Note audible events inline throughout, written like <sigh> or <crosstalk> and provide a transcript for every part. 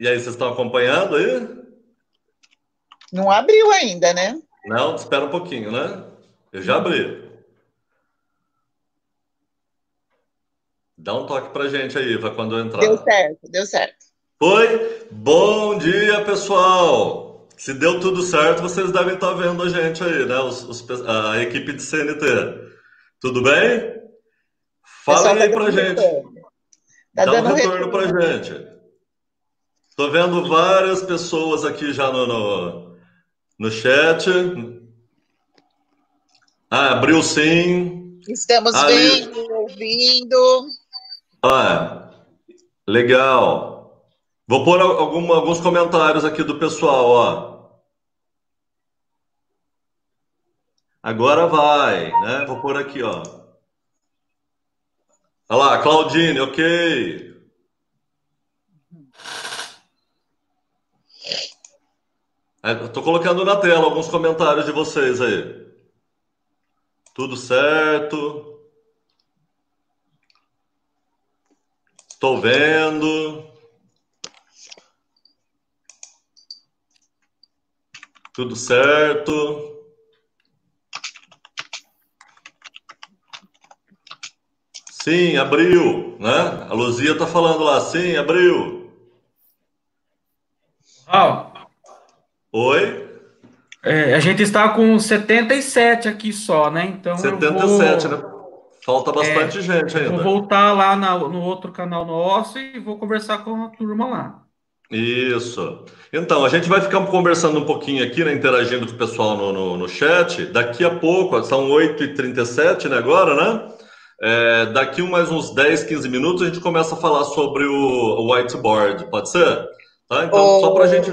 E aí, vocês estão acompanhando aí? Não abriu ainda, né? Não, espera um pouquinho, né? Eu já abri. Dá um toque pra gente aí, vai quando eu entrar. Deu certo, deu certo. Foi? Bom dia, pessoal! Se deu tudo certo, vocês devem estar vendo a gente aí, né? Os, os, a equipe de CNT. Tudo bem? Falem aí tá pra gente. Tá Dá um retorno, retorno pra gente. Tô vendo várias pessoas aqui já no, no, no chat. Ah, abriu sim. Estamos Ali... vendo, ouvindo. Ah, legal. Vou pôr algum, alguns comentários aqui do pessoal, ó. Agora vai, né? Vou pôr aqui, ó. Olha lá, Claudine, ok. Estou é, colocando na tela alguns comentários de vocês aí. Tudo certo? Estou vendo. Tudo certo? Sim, abriu, né? A Luzia está falando lá, sim, abriu. Ah, Oi? É, a gente está com 77 aqui só, né? Então 77, vou... né? Falta bastante é, gente ainda. Vou voltar lá na, no outro canal nosso e vou conversar com a turma lá. Isso. Então, a gente vai ficar conversando um pouquinho aqui, né, interagindo com o pessoal no, no, no chat. Daqui a pouco, são 8h37 né, agora, né? É, daqui mais uns 10, 15 minutos a gente começa a falar sobre o, o whiteboard, pode ser? Tá? Então, só para a gente.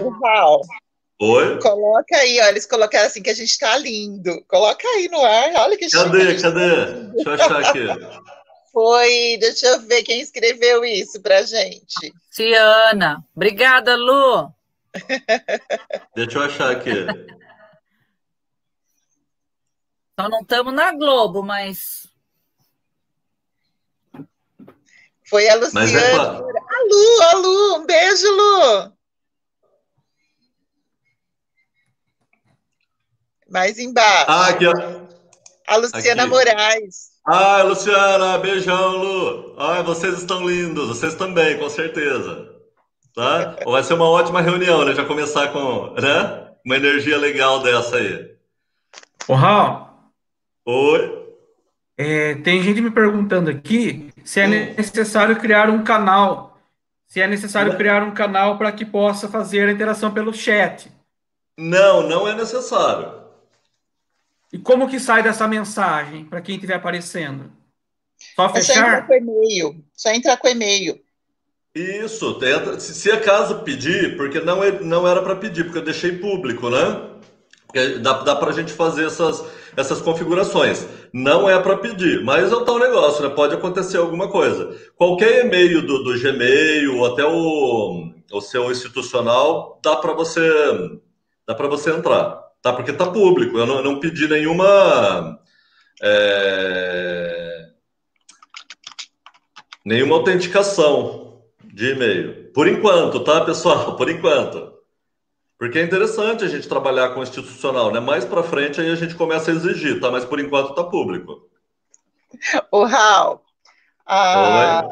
Oi? Coloca aí, ó, eles colocaram assim que a gente tá lindo. Coloca aí no ar, olha que Cadê, chique, cadê? Tá deixa eu achar aqui. <laughs> Foi, deixa eu ver quem escreveu isso pra gente. Tiana. Obrigada, Lu. <laughs> deixa eu achar aqui. <laughs> Só não estamos na Globo, mas. Foi a Luciana. É... A Lu, a Lu, um beijo, Lu. Mais embaixo. Ah, aqui, ó. A Luciana aqui. Moraes. Ah, Luciana, beijão, Lu. Ah, vocês estão lindos, vocês também, com certeza. Tá? <laughs> Vai ser uma ótima reunião, né? Já começar com né? uma energia legal dessa aí. Ô, Raul. Oi. É, tem gente me perguntando aqui se é hum. necessário criar um canal. Se é necessário criar um canal para que possa fazer a interação pelo chat. Não, não é necessário. E como que sai dessa mensagem para quem estiver aparecendo? Só fechar? É só entrar com e-mail. Só entrar com e-mail. Isso, tenta, se, se acaso pedir, porque não, é, não era para pedir, porque eu deixei público, né? Porque dá, dá para a gente fazer essas, essas configurações. Não é para pedir, mas é o tal negócio, né? Pode acontecer alguma coisa. Qualquer e-mail do, do Gmail ou até o, o seu institucional, dá para você, dá para você entrar. Tá? Porque tá público. Eu não, eu não pedi nenhuma. É, nenhuma autenticação de e-mail. Por enquanto, tá, pessoal? Por enquanto. Porque é interessante a gente trabalhar com institucional, né? Mais para frente aí a gente começa a exigir, tá? Mas por enquanto tá público. O Raul, a,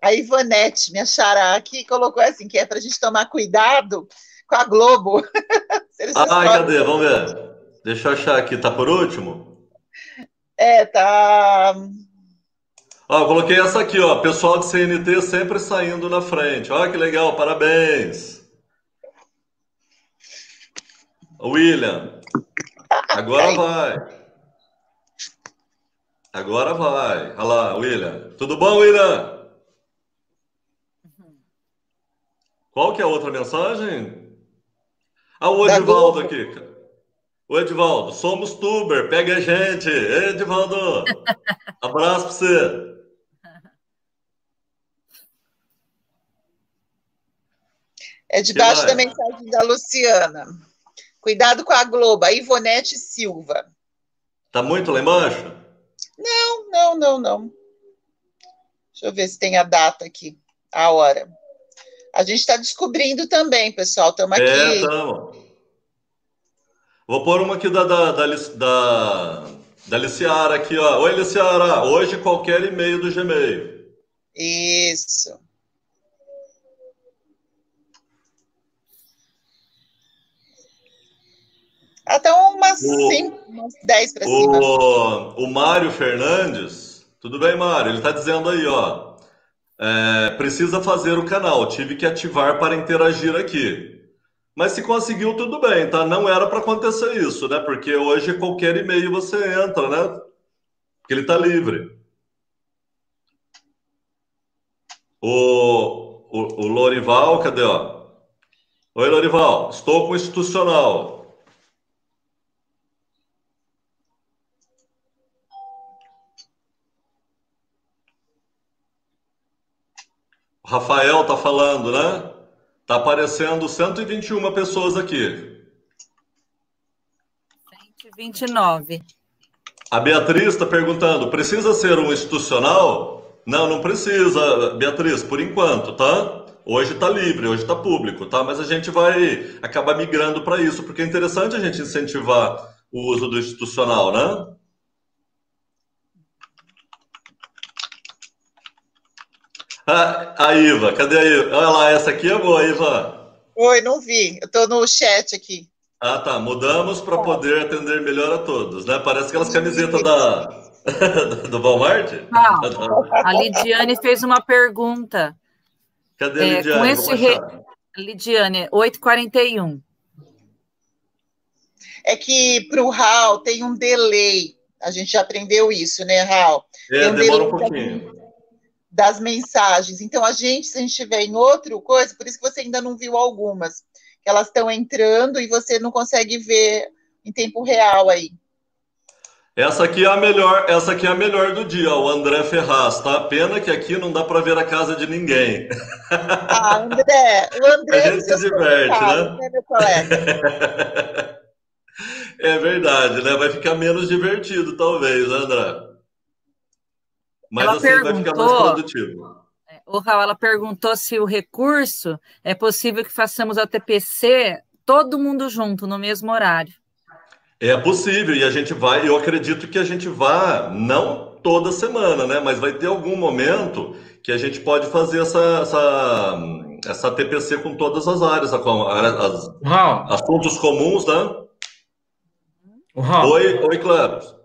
a Ivonete, minha xará aqui, colocou assim, que é para a gente tomar cuidado com a Globo. <laughs> ah, cadê? Vamos ver. Deixa eu achar aqui. Tá por último? É, tá. Ó, eu coloquei essa aqui, ó. Pessoal de CNT sempre saindo na frente. Olha que legal, parabéns. William, agora vai. Agora vai. Olha lá, William. Tudo bom, William? Qual que é a outra mensagem? Ah, o Edivaldo aqui. O Edivaldo, somos tuber, pega a gente. Edivaldo, <laughs> abraço para você. É debaixo da mensagem da Luciana. Cuidado com a Globo, a Ivonete Silva. Tá muito lá embaixo? Não, não, não, não. Deixa eu ver se tem a data aqui, a hora. A gente está descobrindo também, pessoal. Estamos aqui. É, estamos. Vou pôr uma aqui da, da, da, da, da Liciara aqui, ó. Oi, Liciara. Hoje qualquer e-mail do Gmail. Isso. Até umas 5, umas 10 para cima. O Mário Fernandes, tudo bem, Mário? Ele está dizendo aí, ó. É, precisa fazer o canal, tive que ativar para interagir aqui. Mas se conseguiu, tudo bem, tá? Não era para acontecer isso, né? Porque hoje qualquer e-mail você entra, né? Porque ele está livre. O, o, o Lorival, cadê, ó? Oi, Lorival, estou com o institucional. O Rafael tá falando, né? Tá aparecendo 121 pessoas aqui. 129. A Beatriz está perguntando: precisa ser um institucional? Não, não precisa, Beatriz, por enquanto, tá? Hoje está livre, hoje está público, tá? Mas a gente vai acabar migrando para isso, porque é interessante a gente incentivar o uso do institucional, né? Ah, <laughs> a Iva, cadê a Iva? Olha lá, essa aqui é boa, Iva. Oi, não vi. Eu estou no chat aqui. Ah, tá. Mudamos para poder atender melhor a todos, né? Parece aquelas camisetas da <laughs> do Walmart. Ah, a Lidiane fez uma pergunta. Cadê a Lidiane? É, com esse re... Lidiane, 8h41. É que para o RAL tem um delay. A gente já aprendeu isso, né, RAL? É, um demora um pouquinho das mensagens. Então, a gente, se a gente estiver em outro coisa, por isso que você ainda não viu algumas, elas estão entrando e você não consegue ver em tempo real aí. Essa aqui é a melhor, essa aqui é a melhor do dia, o André Ferraz, tá? Pena que aqui não dá para ver a casa de ninguém. <laughs> Ah, André, o André a gente se diverte, né? né meu colega? <laughs> é verdade, né? Vai ficar menos divertido, talvez, né, André? Mas ela assim vai ficar mais produtivo. O Raul, ela perguntou se o recurso é possível que façamos a TPC todo mundo junto no mesmo horário. É possível, e a gente vai, eu acredito que a gente vá, não toda semana, né? Mas vai ter algum momento que a gente pode fazer essa, essa, essa TPC com todas as áreas, as, as assuntos comuns, né? Oi, oi, Cleber.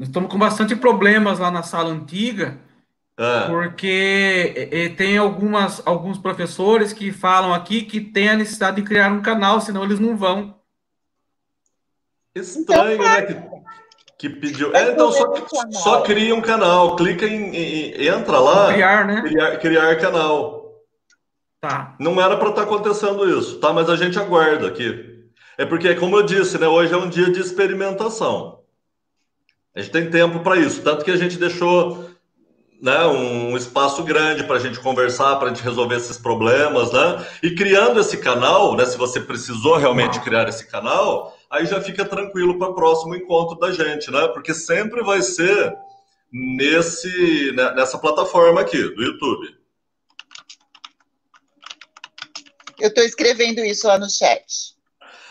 Nós estamos com bastante problemas lá na sala antiga, é. porque e, tem algumas, alguns professores que falam aqui que tem a necessidade de criar um canal, senão eles não vão. Estranho, então, né? Que, que pediu. É, então só, só cria um canal, clica em, em entra lá. Criar, né? Criar, criar canal. Tá. Não era para estar tá acontecendo isso, tá? Mas a gente aguarda aqui. É porque, como eu disse, né? Hoje é um dia de experimentação. A gente tem tempo para isso, tanto que a gente deixou né, um espaço grande para a gente conversar, para a gente resolver esses problemas, né? E criando esse canal, né, se você precisou realmente criar esse canal, aí já fica tranquilo para o próximo encontro da gente, né? Porque sempre vai ser nesse né, nessa plataforma aqui do YouTube. Eu estou escrevendo isso lá no chat.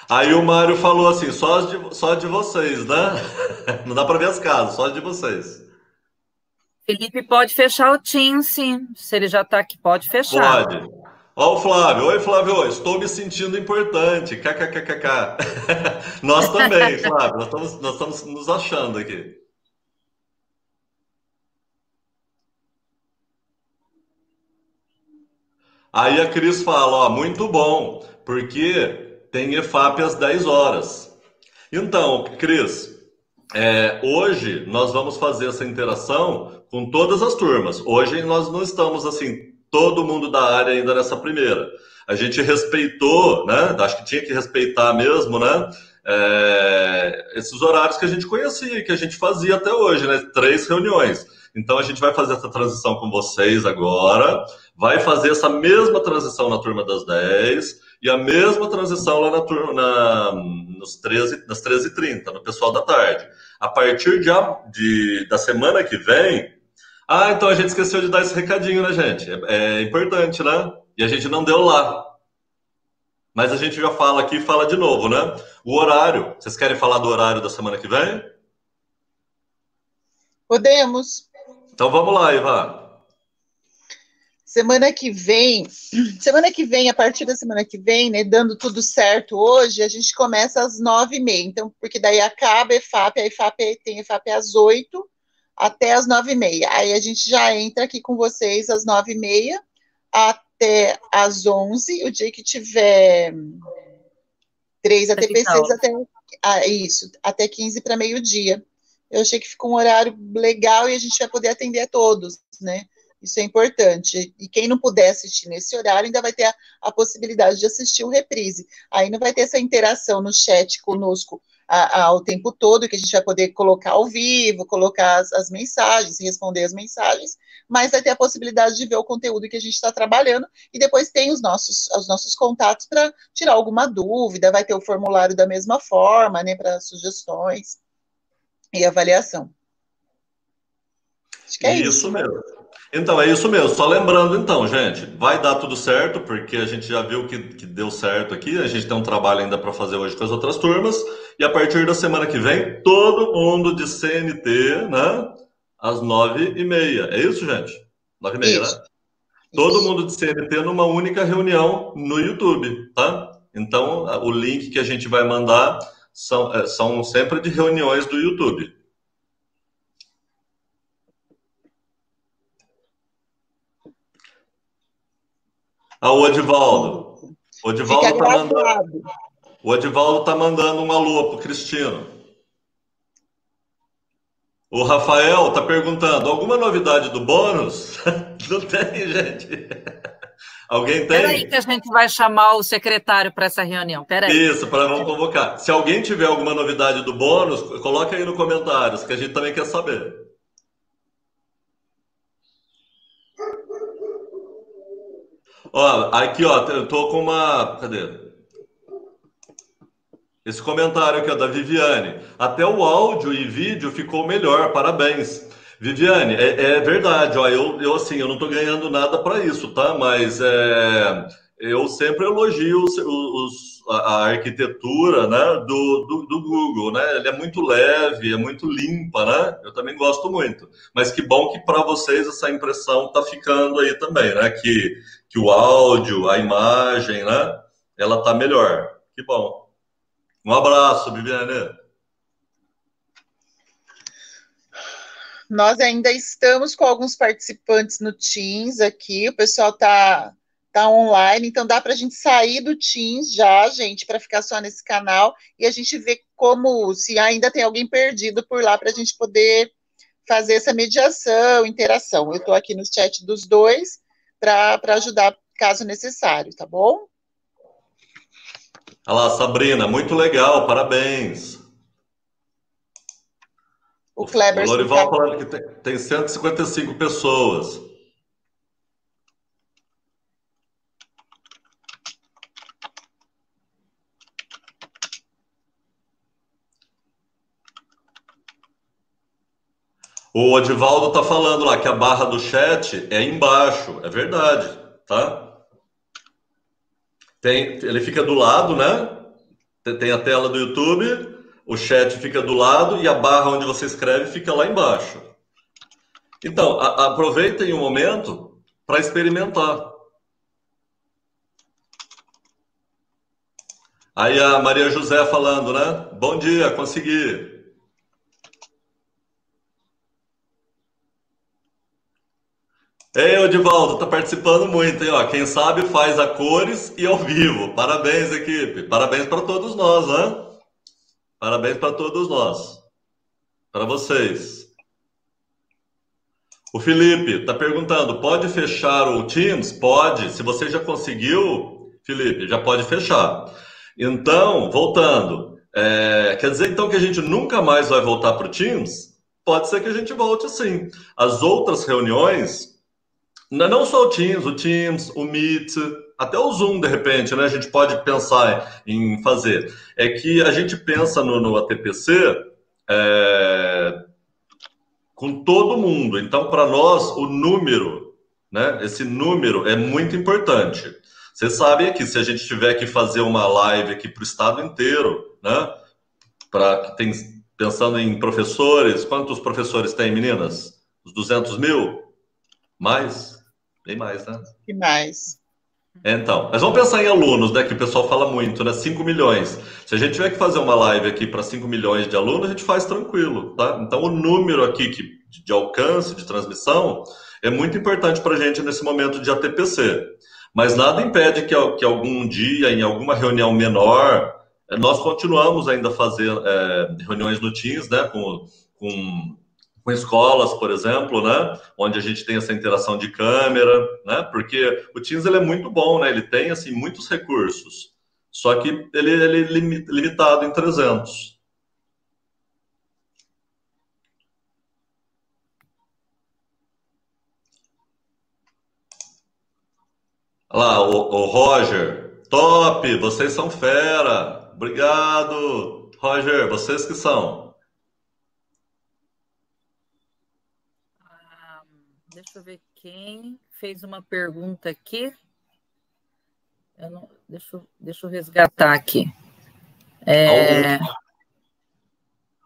Aí o Mário falou assim, só de, só de vocês, né? <laughs> Não dá para ver as casas, só de vocês. Felipe pode fechar o Team, sim. Se ele já está aqui, pode fechar. Pode. Ó o Flávio. Oi, Flávio. Estou me sentindo importante. KKKKK. <laughs> nós também, Flávio. Nós estamos, nós estamos nos achando aqui. Aí a Cris fala, ó, muito bom, porque tem EFAP às 10 horas. Então, Cris, é, hoje nós vamos fazer essa interação com todas as turmas. Hoje nós não estamos assim, todo mundo da área ainda nessa primeira. A gente respeitou, né? Acho que tinha que respeitar mesmo, né? É, esses horários que a gente conhecia, que a gente fazia até hoje, né? Três reuniões. Então a gente vai fazer essa transição com vocês agora, vai fazer essa mesma transição na turma das 10 e a mesma transição lá na turma, na, nos 13, nas 13h30, no pessoal da tarde. A partir de, de, da semana que vem. Ah, então a gente esqueceu de dar esse recadinho, né, gente? É, é importante, né? e a gente não deu lá. Mas a gente já fala aqui, fala de novo, né? O horário. Vocês querem falar do horário da semana que vem? Podemos. Então vamos lá, Ivan. Semana que vem, semana que vem, a partir da semana que vem, né, dando tudo certo hoje, a gente começa às nove e meia. Então, porque daí acaba a EFAP, a EFAP tem EFAP às oito até às nove e meia. Aí a gente já entra aqui com vocês às nove e meia até às onze. O dia que tiver três ATPCs até ah, isso, até 15 para meio-dia. Eu achei que ficou um horário legal e a gente vai poder atender a todos, né? Isso é importante. E quem não puder assistir nesse horário ainda vai ter a, a possibilidade de assistir o reprise. Aí não vai ter essa interação no chat conosco a, a, o tempo todo, que a gente vai poder colocar ao vivo, colocar as, as mensagens, responder as mensagens, mas vai ter a possibilidade de ver o conteúdo que a gente está trabalhando e depois tem os nossos, os nossos contatos para tirar alguma dúvida, vai ter o formulário da mesma forma, né, para sugestões e avaliação. Acho que é isso, isso mesmo. Então, é isso mesmo. Só lembrando, então, gente, vai dar tudo certo, porque a gente já viu que, que deu certo aqui. A gente tem um trabalho ainda para fazer hoje com as outras turmas. E a partir da semana que vem, todo mundo de CNT, né? Às nove e meia. É isso, gente? Nove e meia, isso. né? Todo mundo de CNT numa única reunião no YouTube, tá? Então, o link que a gente vai mandar são, é, são sempre de reuniões do YouTube. Ah, o Odivaldo. O Odivaldo tá mandando. O Odivaldo tá mandando uma lua pro Cristino. O Rafael tá perguntando: alguma novidade do bônus? <laughs> Não tem, gente. Alguém tem? Peraí que a gente vai chamar o secretário para essa reunião. Peraí. Isso, para não convocar. Se alguém tiver alguma novidade do bônus, coloque aí no comentários, que a gente também quer saber. Ó, aqui, ó, eu tô com uma. Cadê? Esse comentário aqui, ó, da Viviane. Até o áudio e vídeo ficou melhor, parabéns. Viviane, é, é verdade, ó, eu, eu assim, eu não tô ganhando nada para isso, tá? Mas é, eu sempre elogio os, os, a, arquitetura né, do, do, do, Google, né? Ele é muito leve, é muito limpa, né? Eu também gosto muito. Mas que bom que para vocês essa impressão tá ficando aí também, né? Que que o áudio, a imagem, né? Ela tá melhor. Que bom. Um abraço, Viviane. Nós ainda estamos com alguns participantes no Teams aqui. O pessoal tá tá online, então dá para a gente sair do Teams já, gente, para ficar só nesse canal e a gente ver como se ainda tem alguém perdido por lá para a gente poder fazer essa mediação, interação. Eu estou aqui no chat dos dois para ajudar caso necessário, tá bom? Olha lá, Sabrina, muito legal, parabéns. O Kleber. O Lorival falando que tem, tem 155 pessoas. O Odivaldo está falando lá que a barra do chat é embaixo. É verdade, tá? Tem, ele fica do lado, né? Tem a tela do YouTube, o chat fica do lado e a barra onde você escreve fica lá embaixo. Então, a, aproveitem o momento para experimentar. Aí a Maria José falando, né? Bom dia, consegui. Ei, Odivaldo, tá participando muito, hein? Ó, quem sabe faz a cores e ao vivo. Parabéns, equipe. Parabéns para todos nós, né? Parabéns para todos nós. Para vocês. O Felipe tá perguntando: pode fechar o Teams? Pode. Se você já conseguiu, Felipe, já pode fechar. Então, voltando. É, quer dizer então que a gente nunca mais vai voltar para o Teams? Pode ser que a gente volte sim. As outras reuniões não só o Teams, o Teams, o Meet, até o Zoom, de repente, né? A gente pode pensar em fazer. É que a gente pensa no, no ATPC é, com todo mundo. Então, para nós, o número né? Esse número é muito importante. Vocês sabem que se a gente tiver que fazer uma live aqui para o estado inteiro, né? Para que tem pensando em professores, quantos professores tem, meninas? Os 200 mil? Mais? Bem mais, né? E mais. Então, mas vamos pensar em alunos, né? Que o pessoal fala muito, né? 5 milhões. Se a gente tiver que fazer uma live aqui para 5 milhões de alunos, a gente faz tranquilo, tá? Então, o número aqui que, de alcance, de transmissão, é muito importante para a gente nesse momento de ATPC. Mas nada impede que, que algum dia, em alguma reunião menor, eh, nós continuamos ainda a fazer é, reuniões no Teams, né? Com, com com escolas, por exemplo, né, onde a gente tem essa interação de câmera, né, porque o Teams ele é muito bom, né, ele tem assim muitos recursos, só que ele, ele é limitado em 300. Olha lá, o, o Roger, top, vocês são fera, obrigado, Roger, vocês que são. Deixa eu ver quem fez uma pergunta aqui. Eu não, deixa, deixa eu resgatar aqui. É...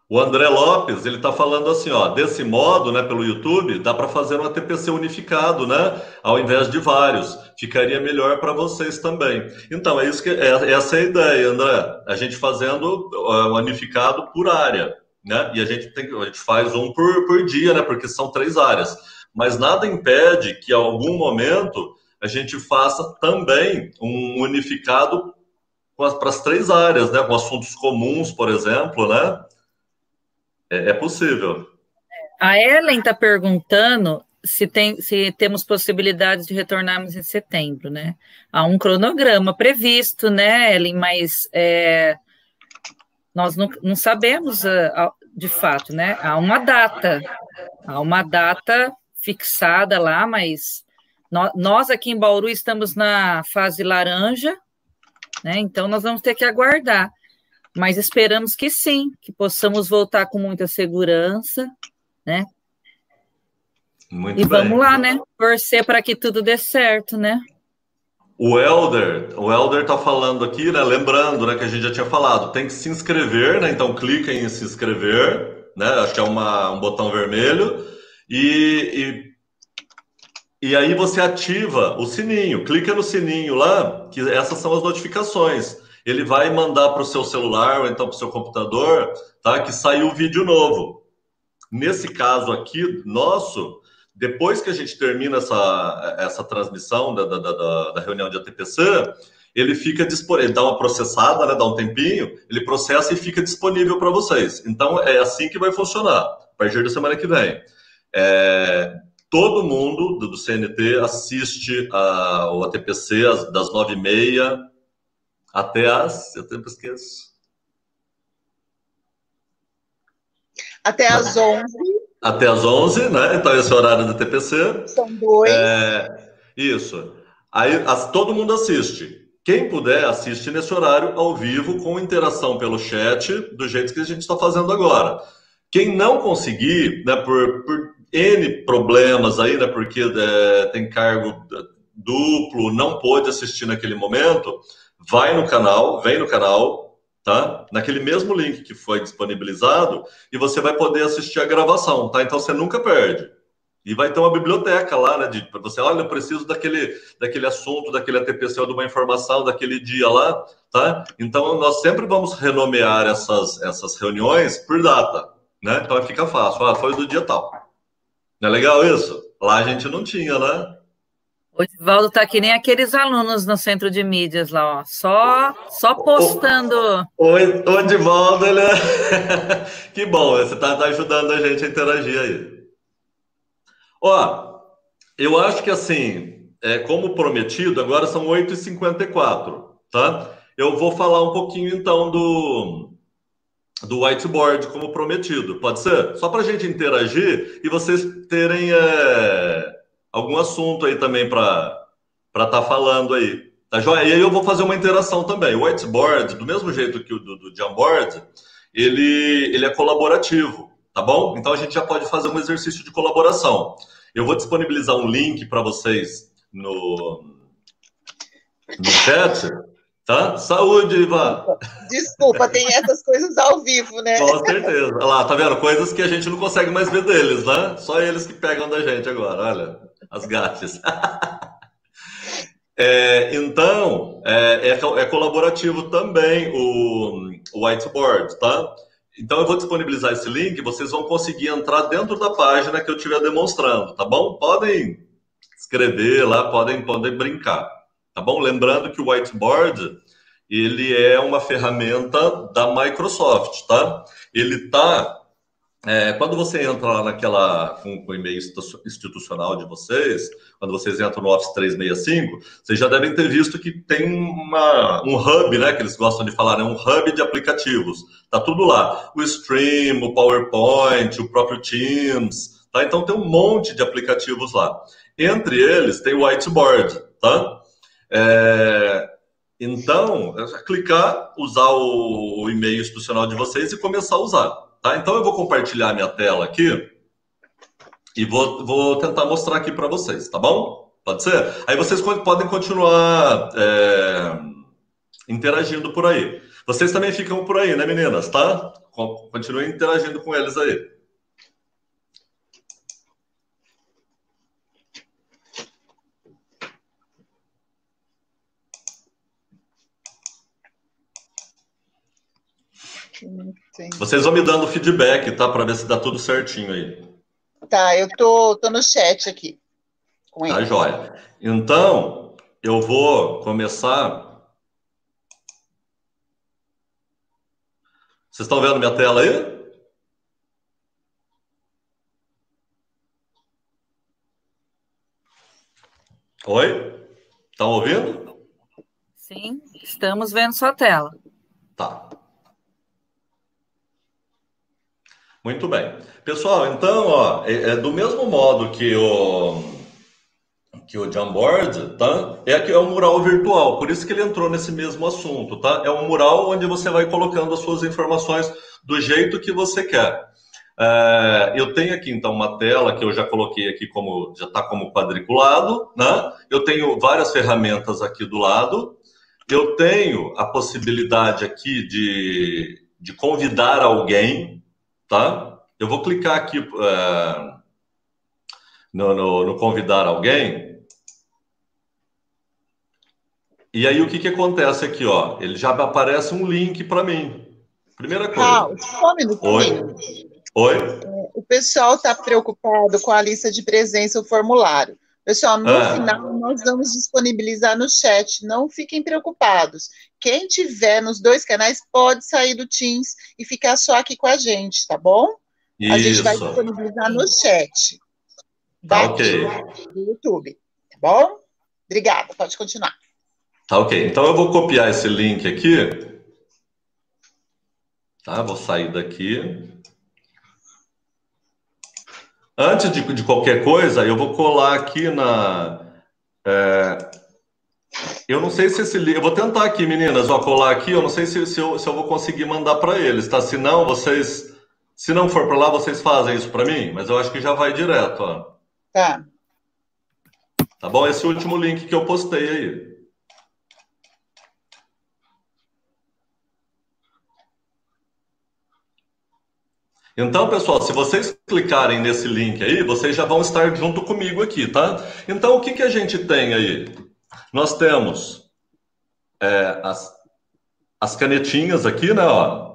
O André Lopes, ele está falando assim, ó, desse modo, né, pelo YouTube, dá para fazer um ATPC unificado, né, ao invés de vários. Ficaria melhor para vocês também. Então, é isso que é, essa é a ideia, André. A gente fazendo uh, unificado por área, né? E a gente tem a gente faz um por, por dia, né, porque são três áreas mas nada impede que, em algum momento, a gente faça também um unificado para as três áreas, né? Com assuntos comuns, por exemplo, né? É, é possível. A Ellen está perguntando se, tem, se temos possibilidades de retornarmos em setembro, né? Há um cronograma previsto, né, Ellen? Mas é, nós não, não sabemos uh, de fato, né? Há uma data, há uma data fixada lá, mas nós aqui em Bauru estamos na fase laranja, né? Então nós vamos ter que aguardar. Mas esperamos que sim, que possamos voltar com muita segurança, né? Muito e bem. vamos lá, né? Torcer para que tudo dê certo, né? O Elder, o Elder tá falando aqui, né? Lembrando, né, que a gente já tinha falado, tem que se inscrever, né? Então clica em se inscrever, né? Acho que é uma, um botão vermelho. E, e, e, aí você ativa o sininho, clica no sininho lá, que essas são as notificações. Ele vai mandar para o seu celular ou então para o seu computador, tá? Que saiu o vídeo novo. Nesse caso aqui, nosso, depois que a gente termina essa, essa transmissão da, da, da, da reunião de ATPC, ele fica disponível, ele dá uma processada, né, dá um tempinho, ele processa e fica disponível para vocês. Então é assim que vai funcionar, a partir da semana que vem. É, todo mundo do, CNT assiste a, o ATPC as, das nove e meia até as. Eu sempre esqueço. Até as onze. Até as onze, né? Então, esse é o horário do ATPC. São dois. É, isso. Aí as, todo mundo assiste. Quem puder, assiste nesse horário ao vivo, com interação pelo chat, do jeito que a gente está fazendo agora. Quem não conseguir, né, por, por N problemas aí, né? Porque é, tem cargo duplo, não pôde assistir naquele momento, vai no canal, vem no canal, tá? Naquele mesmo link que foi disponibilizado e você vai poder assistir a gravação, tá? Então você nunca perde. E vai ter uma biblioteca lá, né? De você, olha, eu preciso daquele, daquele assunto, daquele ATPC, de uma informação daquele dia lá, tá? Então nós sempre vamos renomear essas, essas reuniões por data, né? Então fica fácil. Ah, foi do dia tal. Não é legal isso? Lá a gente não tinha, né? O Edivaldo tá que nem aqueles alunos no centro de mídias lá, ó. Só, só postando. O, o, o Edivaldo, ele é... <laughs> que bom, você tá, tá ajudando a gente a interagir aí. Ó, eu acho que assim, é, como prometido, agora são 8h54, tá? Eu vou falar um pouquinho então do, do whiteboard como prometido. Pode ser? Só para a gente interagir e vocês terem é, algum assunto aí também para estar tá falando aí. Tá joia? E aí eu vou fazer uma interação também. O whiteboard, do mesmo jeito que o do, do Jamboard, ele, ele é colaborativo, tá bom? Então a gente já pode fazer um exercício de colaboração. Eu vou disponibilizar um link para vocês no, no chat, tá? Saúde, Ivan! Desculpa, tem essas coisas ao vivo, né? Com certeza. Olha lá, tá vendo? Coisas que a gente não consegue mais ver deles, né? Só eles que pegam da gente agora, olha. As gatas. <laughs> é, então, é, é, é, colaborativo também o, o whiteboard, tá? Então eu vou disponibilizar esse link, vocês vão conseguir entrar dentro da página que eu estiver demonstrando, tá bom? Podem escrever lá, podem, podem brincar, tá bom? Lembrando que o whiteboard ele é uma ferramenta da Microsoft, tá? Ele tá é, quando você entra lá naquela com, o e-mail institucional de vocês, quando vocês entram no Office 365, vocês já devem ter visto que tem uma, um hub, né? Que eles gostam de falar, né? Um hub de aplicativos. Tá tudo lá. O Stream, o PowerPoint, o próprio Teams, tá? Então tem um monte de aplicativos lá. Entre eles tem o Whiteboard, tá? É, então, é clicar, usar o, e-mail institucional de vocês e começar a usar. Tá? Então, eu vou compartilhar minha tela aqui e vou, vou tentar mostrar aqui para vocês, tá bom? Pode ser? Aí vocês podem continuar é, interagindo por aí. Vocês também ficam por aí, né, meninas? Tá? Continuem interagindo com eles aí. Sim. Vocês vão me dando feedback, tá? Para ver se dá tudo certinho aí. Tá, eu tô, tô no chat aqui. Com ele. Tá, joia. Então, eu vou começar. Vocês estão vendo minha tela aí? Oi? Estão ouvindo? Sim, estamos vendo sua tela. Tá. Muito bem. Pessoal, então, ó, é, é do mesmo modo que o que o Jamboard, tá? É que é um mural virtual, por isso que ele entrou nesse mesmo assunto, tá? É um mural onde você vai colocando as suas informações do jeito que você quer. É, eu tenho aqui então uma tela que eu já coloquei aqui como já está como quadriculado, né? Eu tenho várias ferramentas aqui do lado. Eu tenho a possibilidade aqui de, de convidar alguém tá? Eu vou clicar aqui é, no, no, no, convidar alguém. E aí o que, que acontece aqui, ó? Ele já aparece um link para mim. Primeira coisa. Ah, só um. Oi. Oi. É, o pessoal está preocupado com a lista de presença, o formulário. Pessoal, no ah. final nós vamos disponibilizar no chat, não fiquem preocupados. Quem tiver nos dois canais pode sair do Teams e ficar só aqui com a gente, tá bom? Isso. A gente vai disponibilizar no chat. Tá ok. Do YouTube, tá bom? Obrigada, pode continuar. Tá ok. Então eu vou copiar esse link aqui. Tá, vou sair daqui. Antes de, de qualquer coisa, eu vou colar aqui na. É, eu não sei se esse Eu vou tentar aqui, meninas, ó, colar aqui. Eu não sei se, se, eu, se eu vou conseguir mandar para eles, tá? Se não, vocês. Se não for para lá, vocês fazem isso para mim, mas eu acho que já vai direto, ó. Tá. Tá bom? Esse último link que eu postei aí. Então, pessoal, se vocês clicarem nesse link aí, vocês já vão estar junto comigo aqui, tá? Então, o que, que a gente tem aí? Nós temos é, as, as canetinhas aqui, né? Ó,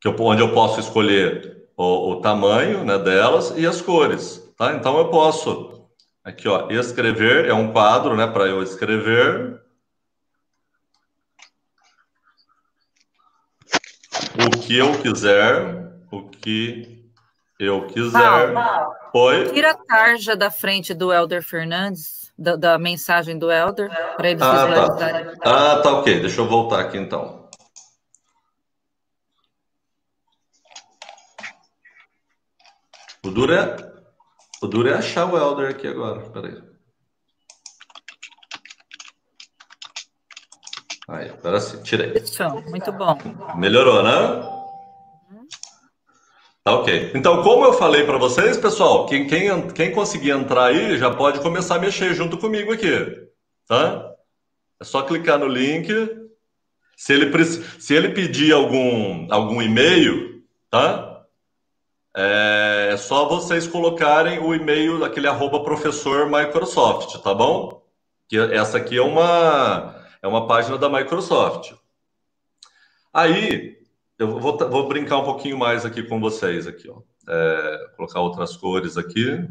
que eu, onde eu posso escolher o, o tamanho né, delas e as cores, tá? Então, eu posso aqui, ó, escrever, é um quadro, né, para eu escrever. O que eu quiser, o que eu quiser. Oi? Tira a tarja da frente do Elder Fernandes, da, da mensagem do Elder, para eles ah, visualizarem. Tá. Ah, tá ok. Deixa eu voltar aqui então. O duro é, o duro é achar o Elder aqui agora. Peraí. Aí, agora sim, tirei. Isso, muito bom. Melhorou, né? Tá ok. Então, como eu falei para vocês, pessoal, quem, quem, quem conseguir entrar aí já pode começar a mexer junto comigo aqui. Tá? É só clicar no link. Se ele, se ele pedir algum, algum e-mail, tá? É, é só vocês colocarem o e-mail daquele arroba professor Microsoft, tá bom? Que essa aqui é uma, é uma página da Microsoft. Aí, eu vou, vou brincar um pouquinho mais aqui com vocês aqui, ó. É, colocar outras cores aqui.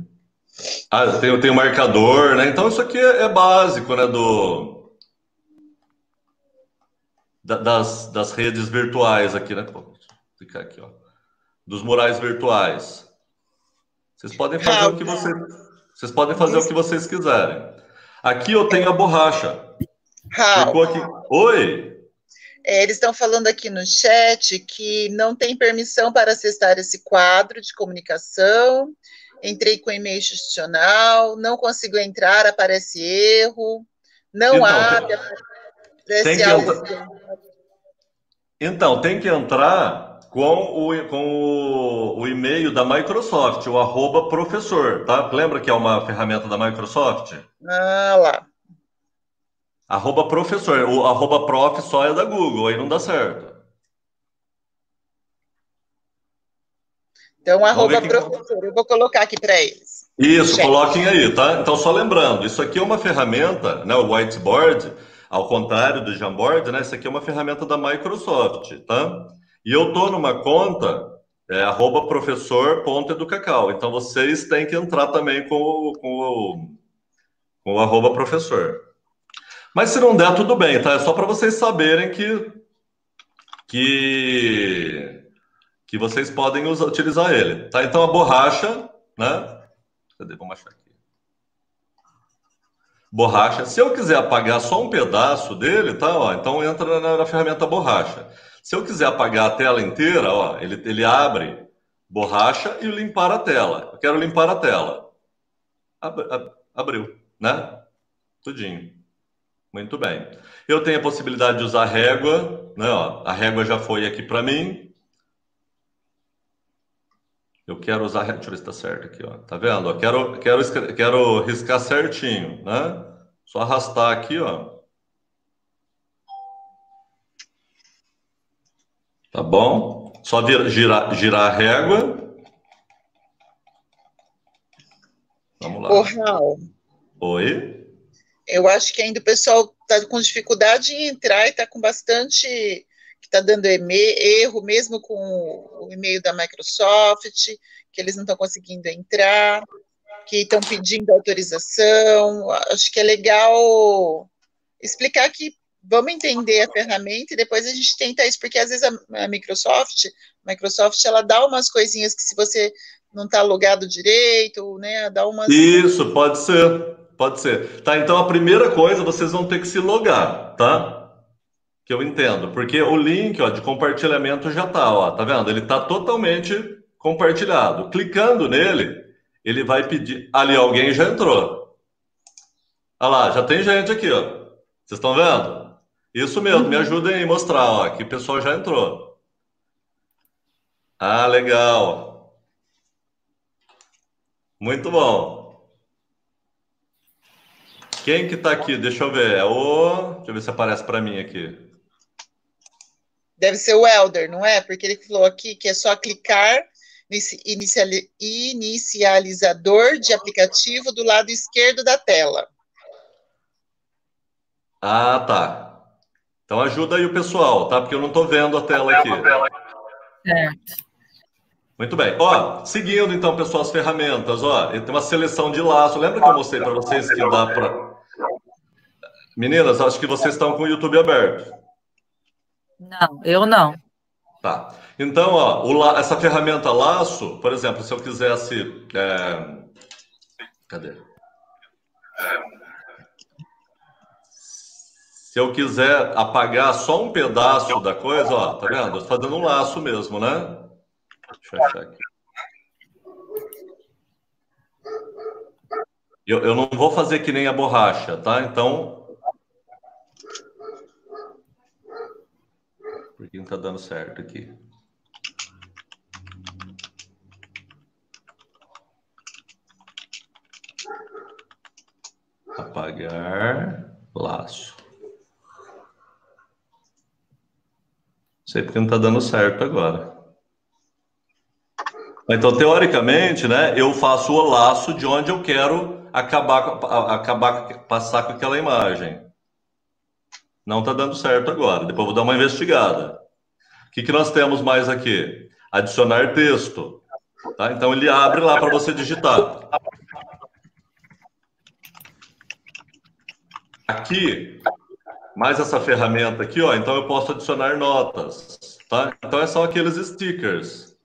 Ah, tem, tem o marcador, né? Então isso aqui é, é básico, né? Do, da, das, das redes virtuais aqui, né? Vou clicar aqui, ó. Dos murais virtuais. Vocês podem fazer o que vocês, vocês podem fazer o que vocês quiserem. Aqui eu tenho a borracha. Ficou aqui. Oi. É, eles estão falando aqui no chat que não tem permissão para acessar esse quadro de comunicação. Entrei com e-mail institucional, não consigo entrar, aparece erro, não então, abre, aparece tem que Então, tem que entrar com o, com o, o e-mail da Microsoft, o arroba professor, tá? Lembra que é uma ferramenta da Microsoft? Ah, lá. Arroba professor. O arroba prof só é da Google, aí não dá certo. Então, arroba professor. Eu vou colocar aqui para eles. Isso, coloquem aí, tá? Então, só lembrando, isso aqui é uma ferramenta, né? O whiteboard, ao contrário do Jamboard, né? Isso aqui é uma ferramenta da Microsoft, tá? E eu tô numa conta é, arroba professor.educacau. Então, vocês têm que entrar também com o, com o, com o arroba professor. Mas se não der, tudo bem, tá? É só para vocês saberem que, que, que vocês podem usar, utilizar ele, tá? Então a borracha, né? Cadê? Vamos achar aqui. Borracha. Se eu quiser apagar só um pedaço dele, tá? Ó, então entra na, na ferramenta borracha. Se eu quiser apagar a tela inteira, ó, ele, ele abre borracha e limpar a tela. Eu quero limpar a tela. Ab, ab, abriu, né? Tudinho. Muito bem. Eu tenho a possibilidade de usar régua, né? Ó, a régua já foi aqui para mim. Eu quero usar, deixa eu ver se está certo aqui, ó. Tá vendo? Eu quero, quero, quero riscar certinho, né? Só arrastar aqui, ó. Tá bom? Só vir, girar, girar a régua. Vamos lá. Ô, Raul. Oi? Eu acho que ainda o pessoal está com dificuldade em entrar e está com bastante que está dando erro, mesmo com o e-mail da Microsoft, que eles não estão conseguindo entrar, que estão pedindo autorização. Acho que é legal explicar que vamos entender a ferramenta e depois a gente tenta isso, porque às vezes a, Microsoft, a Microsoft, ela dá umas coisinhas que se você não está logado direito, né, dá umas... Isso, pode ser. Pode ser. Tá, então a primeira coisa, vocês vão ter que se logar, tá? Que eu entendo. Porque o link ó, de compartilhamento já tá, ó. Tá vendo? Ele tá totalmente compartilhado. Clicando nele, ele vai pedir. Ali, alguém já entrou. Olha lá, já tem gente aqui, ó. Vocês estão vendo? Isso mesmo, me uhum. ajudem a mostrar, ó, que o pessoal já entrou. Ah, legal. Muito bom. Quem que tá aqui? Deixa eu ver. É o. Deixa eu ver se aparece para mim aqui. Deve ser o Elder, não é? Porque ele falou aqui que é só clicar nesse inicializador de aplicativo do lado esquerdo da tela. Ah, tá. Então ajuda aí o pessoal, tá? Porque eu não estou vendo a tela aqui. Certo. Muito bem. Ó, seguindo então, pessoal, as ferramentas, ó, tem uma seleção de laço. Lembra que eu mostrei para vocês que dá para Meninas, acho que vocês estão com o YouTube aberto. Não, eu não. Tá. Então, ó, o, essa ferramenta laço, por exemplo, se eu quisesse. É... Cadê? Se eu quiser apagar só um pedaço da coisa, ó, tá vendo? Eu estou fazendo um laço mesmo, né? Deixa eu achar aqui. Eu, eu não vou fazer que nem a borracha, tá? Então. Porque não está dando certo aqui. Apagar laço. Sei porque não está dando certo agora. Então, teoricamente, né, eu faço o laço de onde eu quero acabar, acabar passar com aquela imagem. Não está dando certo agora. Depois vou dar uma investigada. O que, que nós temos mais aqui? Adicionar texto. Tá? Então ele abre lá para você digitar. Aqui, mais essa ferramenta aqui, ó, então eu posso adicionar notas. Tá? Então são aqueles stickers.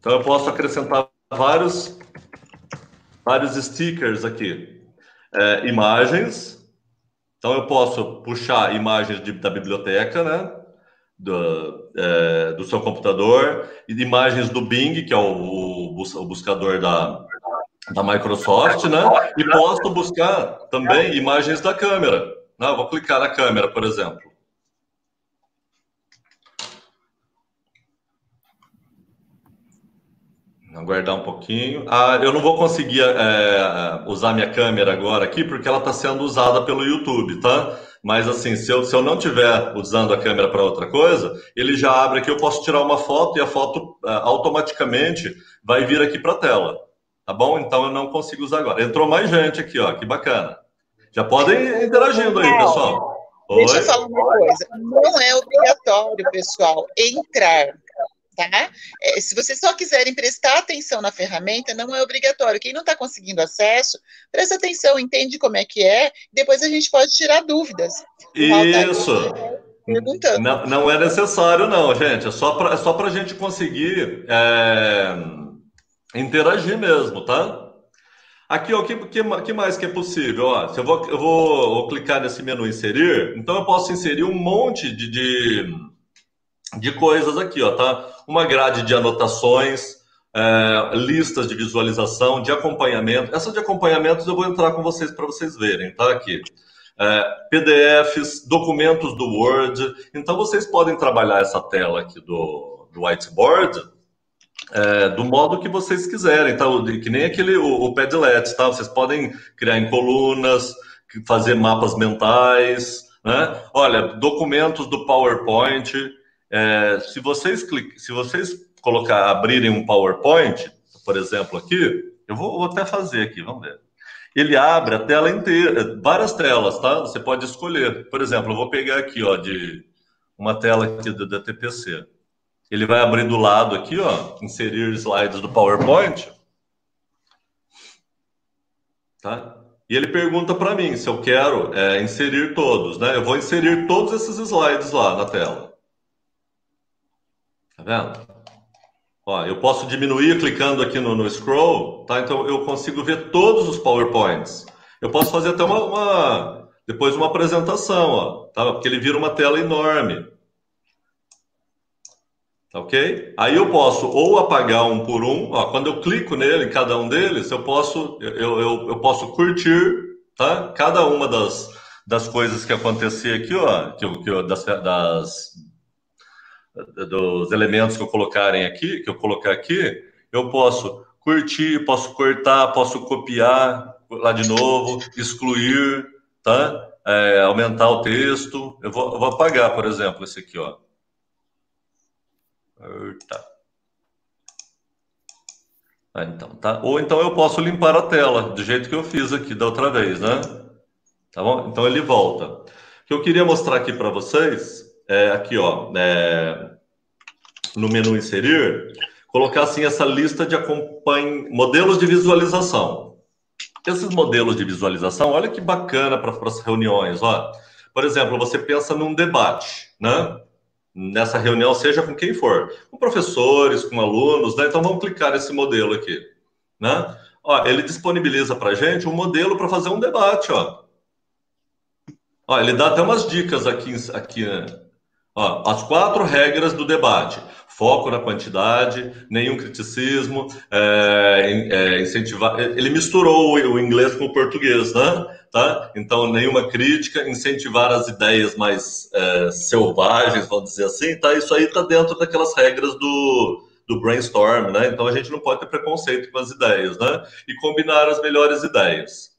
Então eu posso acrescentar vários, vários stickers aqui. É, imagens, então, eu posso puxar imagens de, da biblioteca, né? Do, é, do seu computador, e imagens do Bing, que é o, o, buscador da, da Microsoft, né? E posso buscar também imagens da câmera. Né? Vou clicar na câmera, por exemplo. Aguardar um pouquinho. Ah, eu não vou conseguir é, usar minha câmera agora aqui, porque ela está sendo usada pelo YouTube, tá? Mas assim, se eu, se eu não estiver usando a câmera para outra coisa, ele já abre aqui, eu posso tirar uma foto e a foto é, automaticamente vai vir aqui para a tela. Tá bom? Então eu não consigo usar agora. Entrou mais gente aqui, ó, que bacana. Já podem interagindo aí, pessoal. Oi? Deixa eu falar uma coisa. Não é obrigatório, pessoal, entrar tá? É, se vocês só quiserem prestar atenção na ferramenta, não é obrigatório. Quem não está conseguindo acesso, presta atenção, entende como é que é, depois a gente pode tirar dúvidas. Isso. Perguntando. Não, não é necessário, não, gente. É só para é só a gente conseguir é, interagir mesmo, tá? Aqui, o que, que, que, mais que é possível? Ó, se eu vou, eu vou, vou clicar nesse menu inserir, então eu posso inserir um monte de, de de coisas aqui, ó, tá? Uma grade de anotações, é, listas de visualização, de acompanhamento. Essa de acompanhamentos eu vou entrar com vocês para vocês verem, tá? Aqui. É, PDFs, documentos do Word. Então vocês podem trabalhar essa tela aqui do, do whiteboard é, do modo que vocês quiserem, tá? Que nem aquele o, o Padlet, tá? Vocês podem criar em colunas, fazer mapas mentais, né? Olha, documentos do PowerPoint. É, se vocês se vocês colocar abrirem um PowerPoint, por exemplo, aqui, eu vou, vou, até fazer aqui, vamos ver. Ele abre a tela inteira, várias telas, tá? Você pode escolher. Por exemplo, eu vou pegar aqui, ó, de uma tela aqui da, da TPC. Ele vai abrir do lado aqui, ó, inserir slides do PowerPoint. Tá? E ele pergunta para mim se eu quero é, inserir todos, né? Eu vou inserir todos esses slides lá na tela. Tá vendo? Ó, eu posso diminuir clicando aqui no, no, scroll, tá? Então eu consigo ver todos os PowerPoints. Eu posso fazer até uma, uma depois uma apresentação, ó, tá? Porque ele vira uma tela enorme. Tá ok? Aí eu posso ou apagar um por um, ó, quando eu clico nele, em cada um deles, eu posso, eu, eu, eu posso curtir, tá? Cada uma das, das coisas que acontecer aqui, ó, que, que, das, das dos elementos que eu colocarem aqui, que eu colocar aqui, eu posso curtir, posso cortar, posso copiar lá de novo, excluir, tá? É, aumentar o texto. Eu vou, eu vou, apagar, por exemplo, esse aqui, ó. Tá. Ah, então, tá? Ou então eu posso limpar a tela, do jeito que eu fiz aqui da outra vez, né? Tá bom? Então ele volta. O que eu queria mostrar aqui para vocês é, aqui, ó, é, no menu inserir, colocar assim essa lista de acompanhe, modelos de visualização. Esses modelos de visualização, olha que bacana para as reuniões, ó. Por exemplo, você pensa num debate, né? Nessa reunião, seja com quem for, com professores, com alunos, né? Então vamos clicar nesse modelo aqui, né? Ó, ele disponibiliza para gente um modelo para fazer um debate, ó. Ó, ele dá até umas dicas aqui, aqui né? Ó, as quatro regras do debate: foco na quantidade, nenhum criticismo, é, é, incentivar. Ele misturou o inglês com o português, né? Tá? Então, nenhuma crítica, incentivar as ideias mais é, selvagens, vamos dizer assim, tá? Isso aí está dentro daquelas regras do, do brainstorm, né? Então a gente não pode ter preconceito com as ideias, né? E combinar as melhores ideias.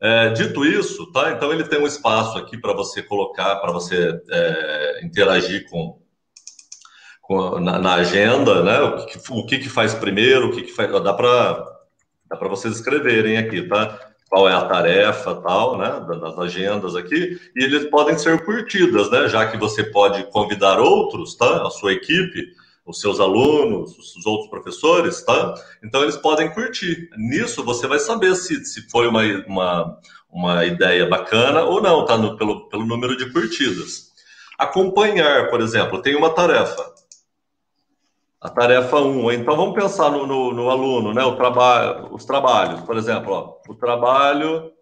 É, dito isso, tá? Então ele tem um espaço aqui para você colocar, para você é, interagir com, com na, na, agenda, né? O que, o que, que faz primeiro, o que, que faz. Dá para dá para vocês escreverem aqui, tá? Qual é a tarefa, tal, né? Das agendas aqui, e eles podem ser curtidas, né? Já que você pode convidar outros, tá? A sua equipe os seus alunos, os outros professores, tá? Então eles podem curtir. Nisso você vai saber se, se foi uma, uma, uma ideia bacana ou não, tá? No, pelo, pelo número de curtidas. Acompanhar, por exemplo, tem uma tarefa. A tarefa 1. Um. Então vamos pensar no, no, no, aluno, né? O trabalho, os trabalhos, por exemplo, ó, o trabalho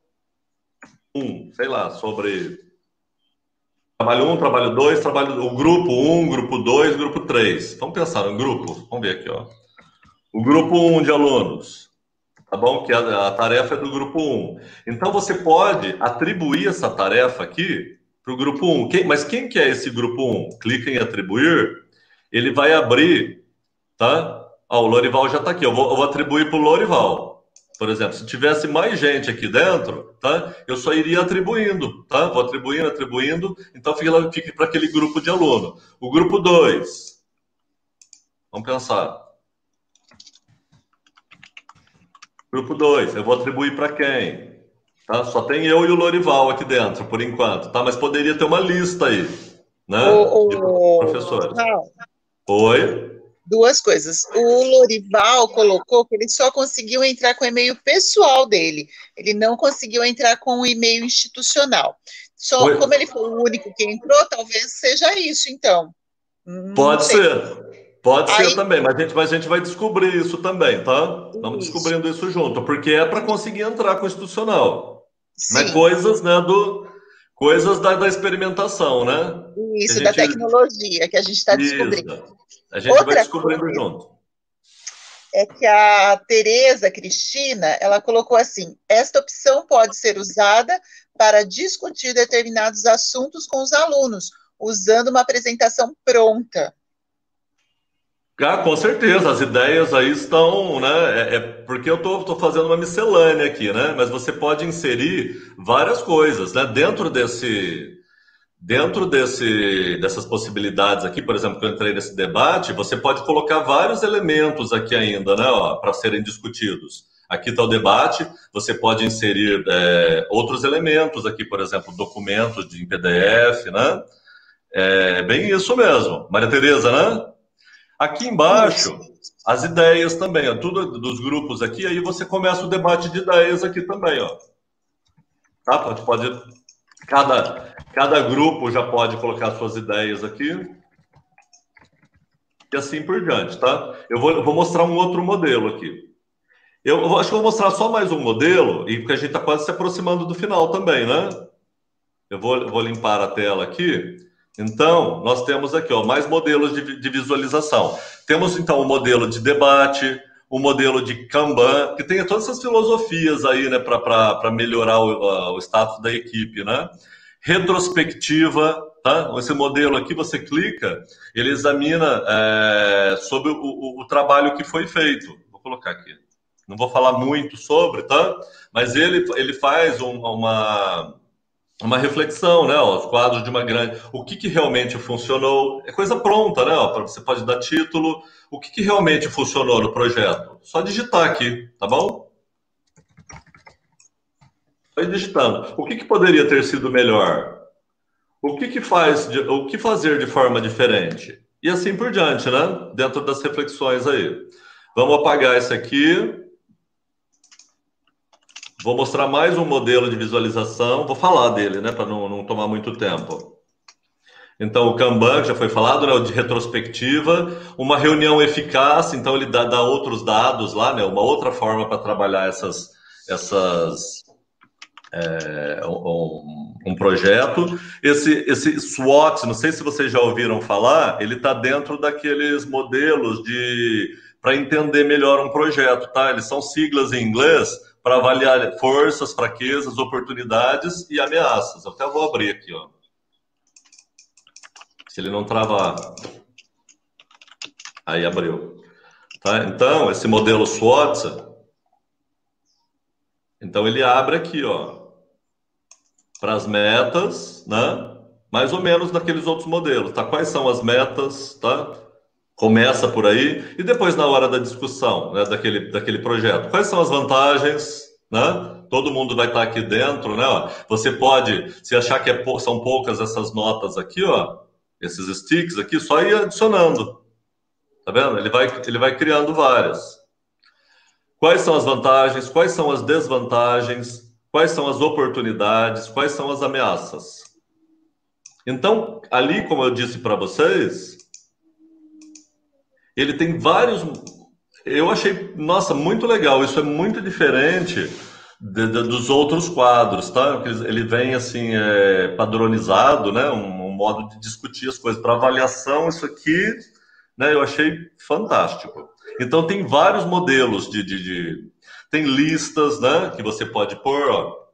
1, um, sei lá, sobre Trabalho 1, um, trabalho 2, trabalho o grupo 1, um, grupo 2, grupo 3. Vamos pensar no grupo? Vamos ver aqui, ó. O grupo 1 um de alunos, tá bom? Que a, a tarefa é do grupo 1. Então você pode atribuir essa tarefa aqui para o grupo 1. Quem, mas quem que é esse grupo 1? Clica em atribuir, ele vai abrir, tá? Ó, o Lorival já está aqui. Eu vou, eu vou atribuir para o Lorival. Por exemplo, se tivesse mais gente aqui dentro, tá? Eu só iria atribuindo, tá? Vou atribuindo, atribuindo, então fica, fica para aquele grupo de aluno. O grupo 2. Vamos pensar. Grupo 2, eu vou atribuir para quem? Tá? Só tem eu e o Lorival aqui dentro, por enquanto, tá? Mas poderia ter uma lista aí, né? O, o... professores. Não. Oi? Duas coisas. O Lorival colocou que ele só conseguiu entrar com o e-mail pessoal dele. Ele não conseguiu entrar com o e-mail institucional. Só Oi. como ele foi o único que entrou, talvez seja isso, então. Pode ser. Pode Aí, ser também, mas a, gente, mas a gente vai descobrir isso também, tá? Estamos descobrindo isso junto, porque é para conseguir entrar com o institucional. Né? Coisas, né, do, coisas da, da experimentação, né? Isso, gente, da tecnologia que a gente está descobrindo. A gente Outra vai descobrindo coisa junto. É que a Tereza Cristina, ela colocou assim: esta opção pode ser usada para discutir determinados assuntos com os alunos, usando uma apresentação pronta. Ah, com certeza, as ideias aí estão, né? É, é porque eu estou fazendo uma miscelânea aqui, né? Mas você pode inserir várias coisas, né? Dentro desse, Dentro desse, dessas possibilidades aqui, por exemplo, que eu entrei nesse debate, você pode colocar vários elementos aqui ainda, né, para serem discutidos. Aqui está o debate, você pode inserir é, outros elementos aqui, por exemplo, documentos em PDF, né? É bem isso mesmo. Maria Tereza, né? Aqui embaixo, as ideias também, ó, tudo dos grupos aqui, aí você começa o debate de ideias aqui também, ó. Tá? Pode, pode cada, Cada grupo já pode colocar suas ideias aqui. E assim por diante, tá? Eu vou, eu vou mostrar um outro modelo aqui. Eu, acho que vou mostrar só mais um modelo, e porque a gente está quase se aproximando do final também, né? Eu vou, eu vou limpar a tela aqui. Então, nós temos aqui ó, mais modelos de, de visualização. Temos, então, o um modelo de debate, o um modelo de Kanban, que tem todas essas filosofias aí, né, para melhorar o, o status da equipe, né? retrospectiva, tá? Esse modelo aqui, você clica, ele examina é, sobre o, o, o, trabalho que foi feito. Vou colocar aqui. Não vou falar muito sobre, tá? Mas ele, ele faz um, uma, uma reflexão, né? Ó, os quadros de uma grande... O que, que realmente funcionou? É coisa pronta, né? Ó, você pode dar título. O que, que realmente funcionou no projeto? Só digitar aqui, tá bom? Vai digitando. O que, que poderia ter sido melhor? O que, que faz, de, o que fazer de forma diferente? E assim por diante, né? Dentro das reflexões aí. Vamos apagar esse aqui. Vou mostrar mais um modelo de visualização. Vou falar dele, né? Para não, não tomar muito tempo. Então, o Kanban, que já foi falado, né, o de retrospectiva, uma reunião eficaz, então ele dá, dá outros dados lá, né, uma outra forma para trabalhar essas, essas, é, um, um, projeto. Esse, esse SWOT, não sei se vocês já ouviram falar, ele está dentro daqueles modelos de para entender melhor um projeto, tá? Eles são siglas em inglês para avaliar forças, fraquezas, oportunidades e ameaças. Até vou abrir aqui, ó. Se ele não travar. Aí abriu. Tá? Então, esse modelo SWOT, então ele abre aqui, ó, para as metas, né? Mais ou menos naqueles outros modelos, tá? Quais são as metas, tá? Começa por aí e depois na hora da discussão, né, daquele, daquele projeto. Quais são as vantagens, né? Todo mundo vai estar aqui dentro, né? Você pode, se achar que é, são poucas essas notas aqui, ó, esses sticks aqui, só ir adicionando. Tá vendo? Ele vai, ele vai criando várias. Quais são as vantagens? Quais são as desvantagens? Quais são as oportunidades? Quais são as ameaças? Então, ali, como eu disse para vocês, ele tem vários. Eu achei, nossa, muito legal. Isso é muito diferente de, de, dos outros quadros, tá? Ele vem assim é, padronizado, né? Um, um, modo de discutir as coisas para avaliação. Isso aqui, né? Eu achei fantástico. Então tem vários modelos de, de, de, tem listas, né? Que você pode pôr, ó.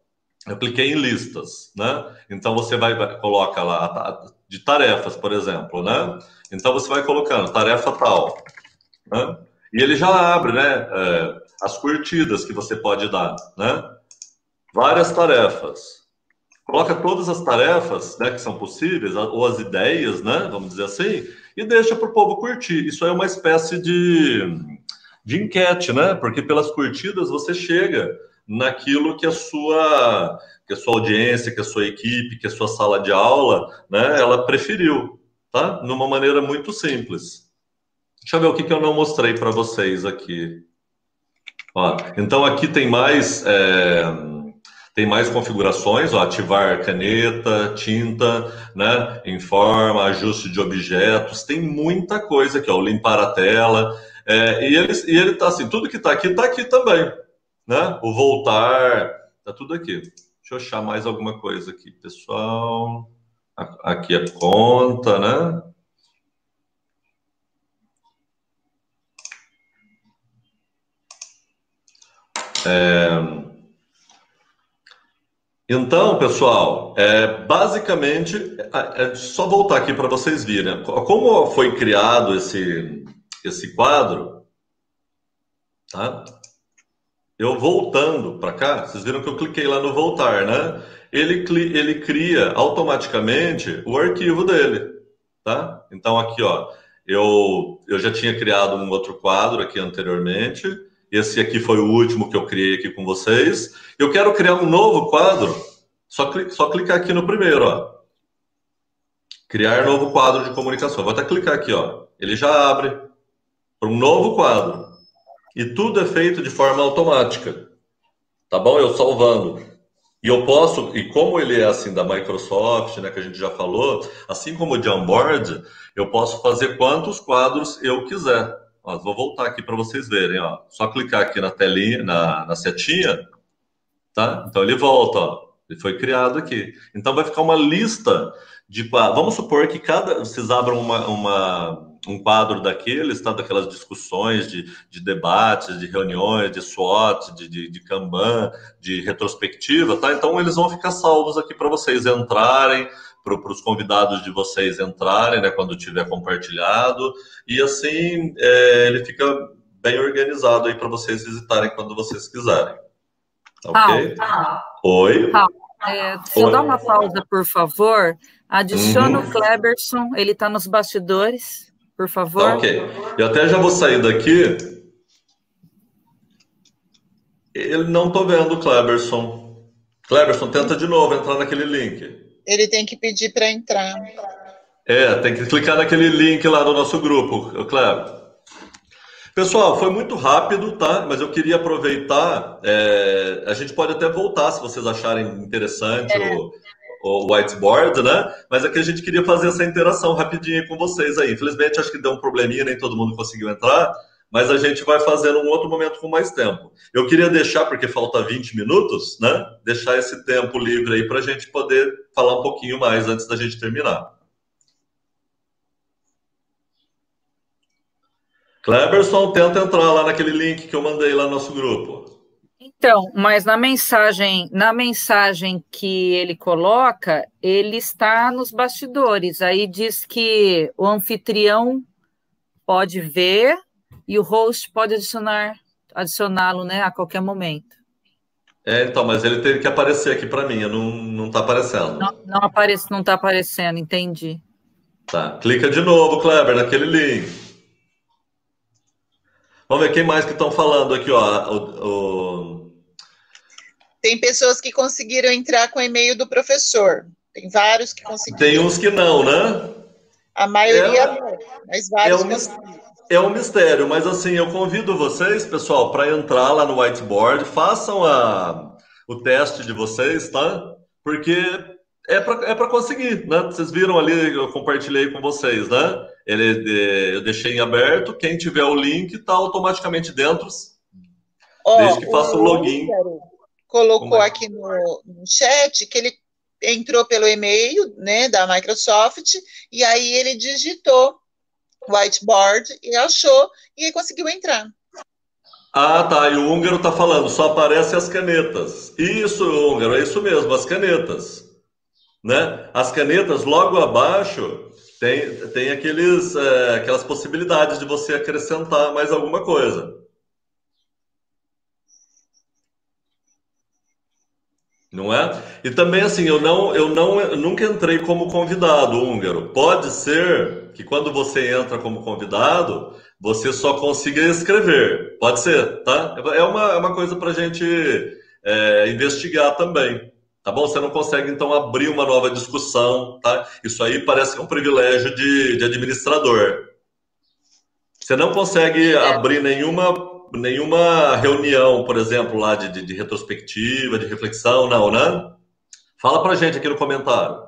Eu cliquei em listas, né? Então você vai, vai coloca lá de tarefas, por exemplo, né? Então você vai colocando tarefa tal, né? E ele já abre, né? É, as curtidas que você pode dar, né? Várias tarefas. Coloca todas as tarefas, né, que são possíveis ou as ideias, né? Vamos dizer assim, e deixa para o povo curtir. Isso é uma espécie de, de enquete, né? Porque pelas curtidas você chega naquilo que a sua que a sua audiência, que a sua equipe, que a sua sala de aula, né, ela preferiu, tá? Numa maneira muito simples. Deixa eu ver o que, que eu não mostrei para vocês aqui. Ó, então aqui tem mais é, tem mais configurações, ó, ativar caneta, tinta, né, informa, ajuste de objetos, tem muita coisa aqui, ó, limpar a tela, é, e ele e ele tá assim, tudo que está aqui está aqui também, né? O voltar, tá tudo aqui. Deixa eu achar mais alguma coisa aqui, pessoal. Aqui é conta, né? É... Então, pessoal, é, basicamente, é, é só voltar aqui para vocês virem. Como foi criado esse, esse quadro, tá? Eu voltando para cá, vocês viram que eu cliquei lá no voltar, né? Ele, ele cria automaticamente o arquivo dele, tá? Então, aqui, ó, eu, eu já tinha criado um outro quadro aqui anteriormente, esse aqui foi o último que eu criei aqui com vocês. Eu quero criar um novo quadro. Só, cli só clicar aqui no primeiro, ó. Criar novo quadro de comunicação. Vou até clicar aqui, ó. Ele já abre para um novo quadro. E tudo é feito de forma automática. Tá bom? Eu salvando. E eu posso, e como ele é assim da Microsoft, né, que a gente já falou, assim como o Jamboard, eu posso fazer quantos quadros eu quiser. Ó, vou voltar aqui para vocês verem, ó. Só clicar aqui na telinha, na, na setinha, tá? Então ele volta, ó. Ele foi criado aqui. Então vai ficar uma lista de Vamos supor que cada vocês abram uma, uma um quadro daqueles, tá? daquelas discussões de, de debates, de reuniões, de SWOT, de, de, de Kanban, de retrospectiva, tá? Então eles vão ficar salvos aqui para vocês entrarem, para os convidados de vocês entrarem, né, quando tiver compartilhado, e assim é, ele fica bem organizado aí para vocês visitarem quando vocês quiserem. Ok? Oi? é, deixa eu dar uma pausa, por favor. Adiciona uhum. o Kleberson, ele está nos bastidores, por favor. Tá, ok. Eu até já vou sair daqui. Ele não estou vendo o Kleberson. Kleberson, tenta de novo entrar naquele link. Ele tem que pedir para entrar. É, tem que clicar naquele link lá do nosso grupo, Cleber. Pessoal, foi muito rápido, tá? Mas eu queria aproveitar. É, a gente pode até voltar se vocês acharem interessante é. o, o, whiteboard, né? Mas aqui a gente queria fazer essa interação rapidinho com vocês aí. Infelizmente, acho que deu um probleminha, nem todo mundo conseguiu entrar mas a gente vai fazer num outro momento com mais tempo. Eu queria deixar, porque falta 20 minutos, né? Deixar esse tempo livre aí para a gente poder falar um pouquinho mais antes da gente terminar. Cleberson, tenta entrar lá naquele link que eu mandei lá no nosso grupo. Então, mas na mensagem, na mensagem que ele coloca, ele está nos bastidores. Aí diz que o anfitrião pode ver e o host pode adicionar adicioná-lo, né, a qualquer momento. É, então, mas ele teve que aparecer aqui para mim, não, não tá aparecendo. Não, não aparece, não tá aparecendo, entendi. Tá, clica de novo, Kleber, naquele link. Vamos ver quem mais que estão falando aqui, ó. O, o... Tem pessoas que conseguiram entrar com o e-mail do professor. Tem vários que conseguiram. Tem uns que não, né? A maioria é, não, mas vários é um, é um mistério, mas assim, eu convido vocês, pessoal, para entrar lá no whiteboard, façam a, o teste de vocês, tá? Porque é para é conseguir, né? Vocês viram ali, eu compartilhei com vocês, né? Ele, eu deixei em aberto, quem tiver o link está automaticamente dentro, oh, desde que faça o login. Colocou é? aqui no, no chat que ele entrou pelo e-mail né, da Microsoft e aí ele digitou whiteboard e achou e aí conseguiu entrar. Ah, tá. E o húngaro está falando, só aparecem as canetas. Isso, húngaro, é isso mesmo, as canetas. Né? As canetas logo abaixo tem, tem aqueles, é, aquelas possibilidades de você acrescentar mais alguma coisa. Não é? E também assim, eu não, eu não, eu nunca entrei como convidado húngaro. Pode ser que quando você entra como convidado, você só consiga escrever. Pode ser, tá? É uma, é uma coisa para a gente é, investigar também. Tá bom? Você não consegue, então, abrir uma nova discussão, tá? Isso aí parece que é um privilégio de, de administrador. Você não consegue é. abrir nenhuma, nenhuma reunião, por exemplo, lá de, de, de retrospectiva, de reflexão, não, né? Fala pra gente aqui no comentário.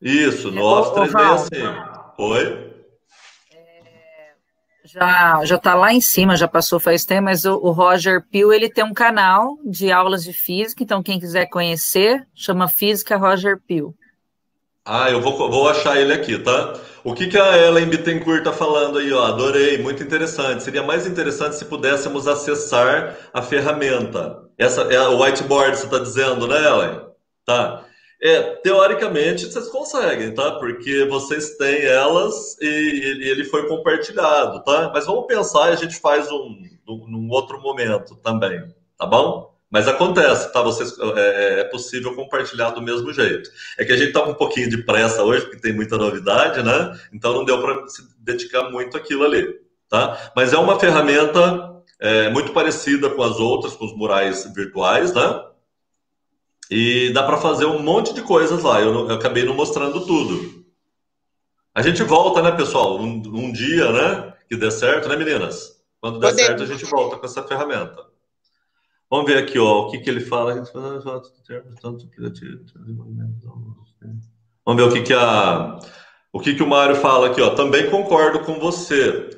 Isso, no Office 365. Oi? já já está lá em cima, já passou faz tempo, mas o, o, Roger Pio ele tem um canal de aulas de física, então quem quiser conhecer, chama Física Roger Pio. Ah, eu vou, vou achar ele aqui, tá? O que, que a Ellen Bittencourt está falando aí, ó? Adorei, muito interessante. Seria mais interessante se pudéssemos acessar a ferramenta. Essa é o whiteboard, você está dizendo, né, Ellen? Tá. É, teoricamente vocês conseguem, tá? Porque vocês têm elas e, e ele foi compartilhado, tá? Mas vamos pensar e a gente faz um, um, num outro momento também, tá bom? Mas acontece, tá? Vocês, é, é, possível compartilhar do mesmo jeito. É que a gente tá com um pouquinho de pressa hoje, porque tem muita novidade, né? Então não deu para se dedicar muito àquilo ali, tá? Mas é uma ferramenta é, muito parecida com as outras, com os murais virtuais, né? E dá para fazer um monte de coisas lá. Eu, eu, acabei não mostrando tudo. A gente volta, né, pessoal? Um, um dia, né? Que dê certo, né, meninas? Quando der Podemos. certo, a gente volta com essa ferramenta. Vamos ver aqui, ó, o que, que ele fala. Vamos ver o que, que a. O que, que o Mário fala aqui, ó. Também concordo com você.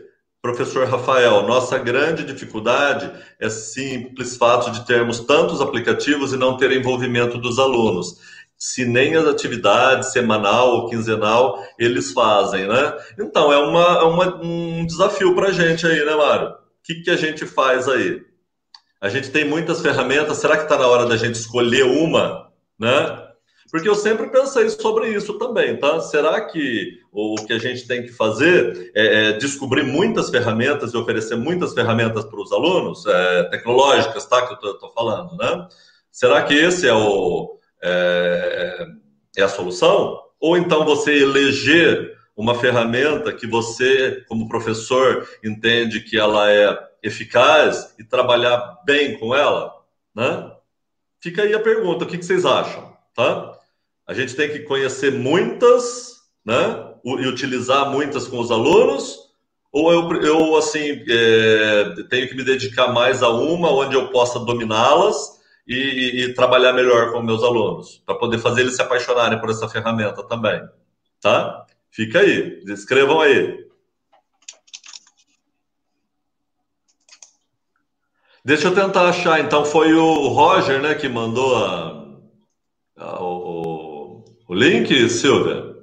Professor Rafael, nossa grande dificuldade é simples fato de termos tantos aplicativos e não ter envolvimento dos alunos. Se nem as atividades semanal ou quinzenal eles fazem, né? Então é, uma, é uma um desafio para a gente aí, né, Mário? O que, que a gente faz aí? A gente tem muitas ferramentas, será que está na hora da gente escolher uma, né? Porque eu sempre pensei sobre isso também, tá? Será que o que a gente tem que fazer é, é descobrir muitas ferramentas e oferecer muitas ferramentas para os alunos, é, tecnológicas, tá? Que eu estou falando, né? Será que esse é, o, é, é a solução? Ou então você eleger uma ferramenta que você, como professor, entende que ela é eficaz e trabalhar bem com ela, né? Fica aí a pergunta, o que, que vocês acham, tá? A gente tem que conhecer muitas, né? E utilizar muitas com os alunos, ou eu, eu assim, é, tenho que me dedicar mais a uma, onde eu possa dominá-las e, e, trabalhar melhor com meus alunos, para poder fazer eles se apaixonarem por essa ferramenta também, tá? Fica aí, escrevam aí. Deixa eu tentar achar, então foi o Roger, né, que mandou a, a, o, o link, Silvia?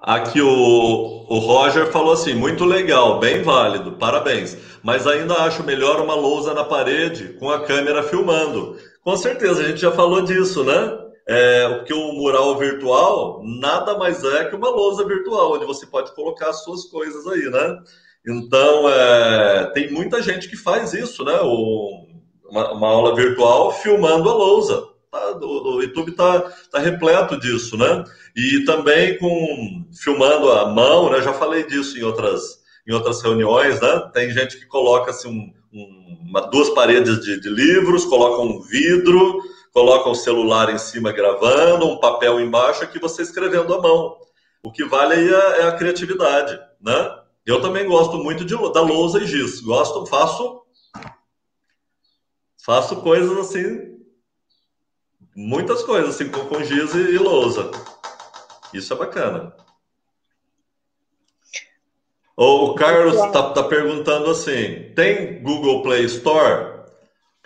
Aqui o, o Roger falou assim: muito legal, bem válido, parabéns. Mas ainda acho melhor uma lousa na parede com a câmera filmando. Com certeza, a gente já falou disso, né? É, o mural virtual nada mais é que uma lousa virtual, onde você pode colocar as suas coisas aí, né? Então, é, tem muita gente que faz isso, né? O, uma, uma, aula virtual filmando a lousa. Tá? O, o YouTube está tá repleto disso, né? E também com filmando a mão, né? Já falei disso em outras, em outras reuniões, né? Tem gente que coloca assim, um, um, uma, duas paredes de, de livros, coloca um vidro, coloca o celular em cima gravando, um papel embaixo, aqui você escrevendo à mão. O que vale aí é, é a criatividade, né? Eu também gosto muito de, da lousa e giz. Gosto, faço, faço coisas assim, muitas coisas assim com, com giz e, e lousa. Isso é bacana. O Carlos está tá perguntando assim: tem Google Play Store?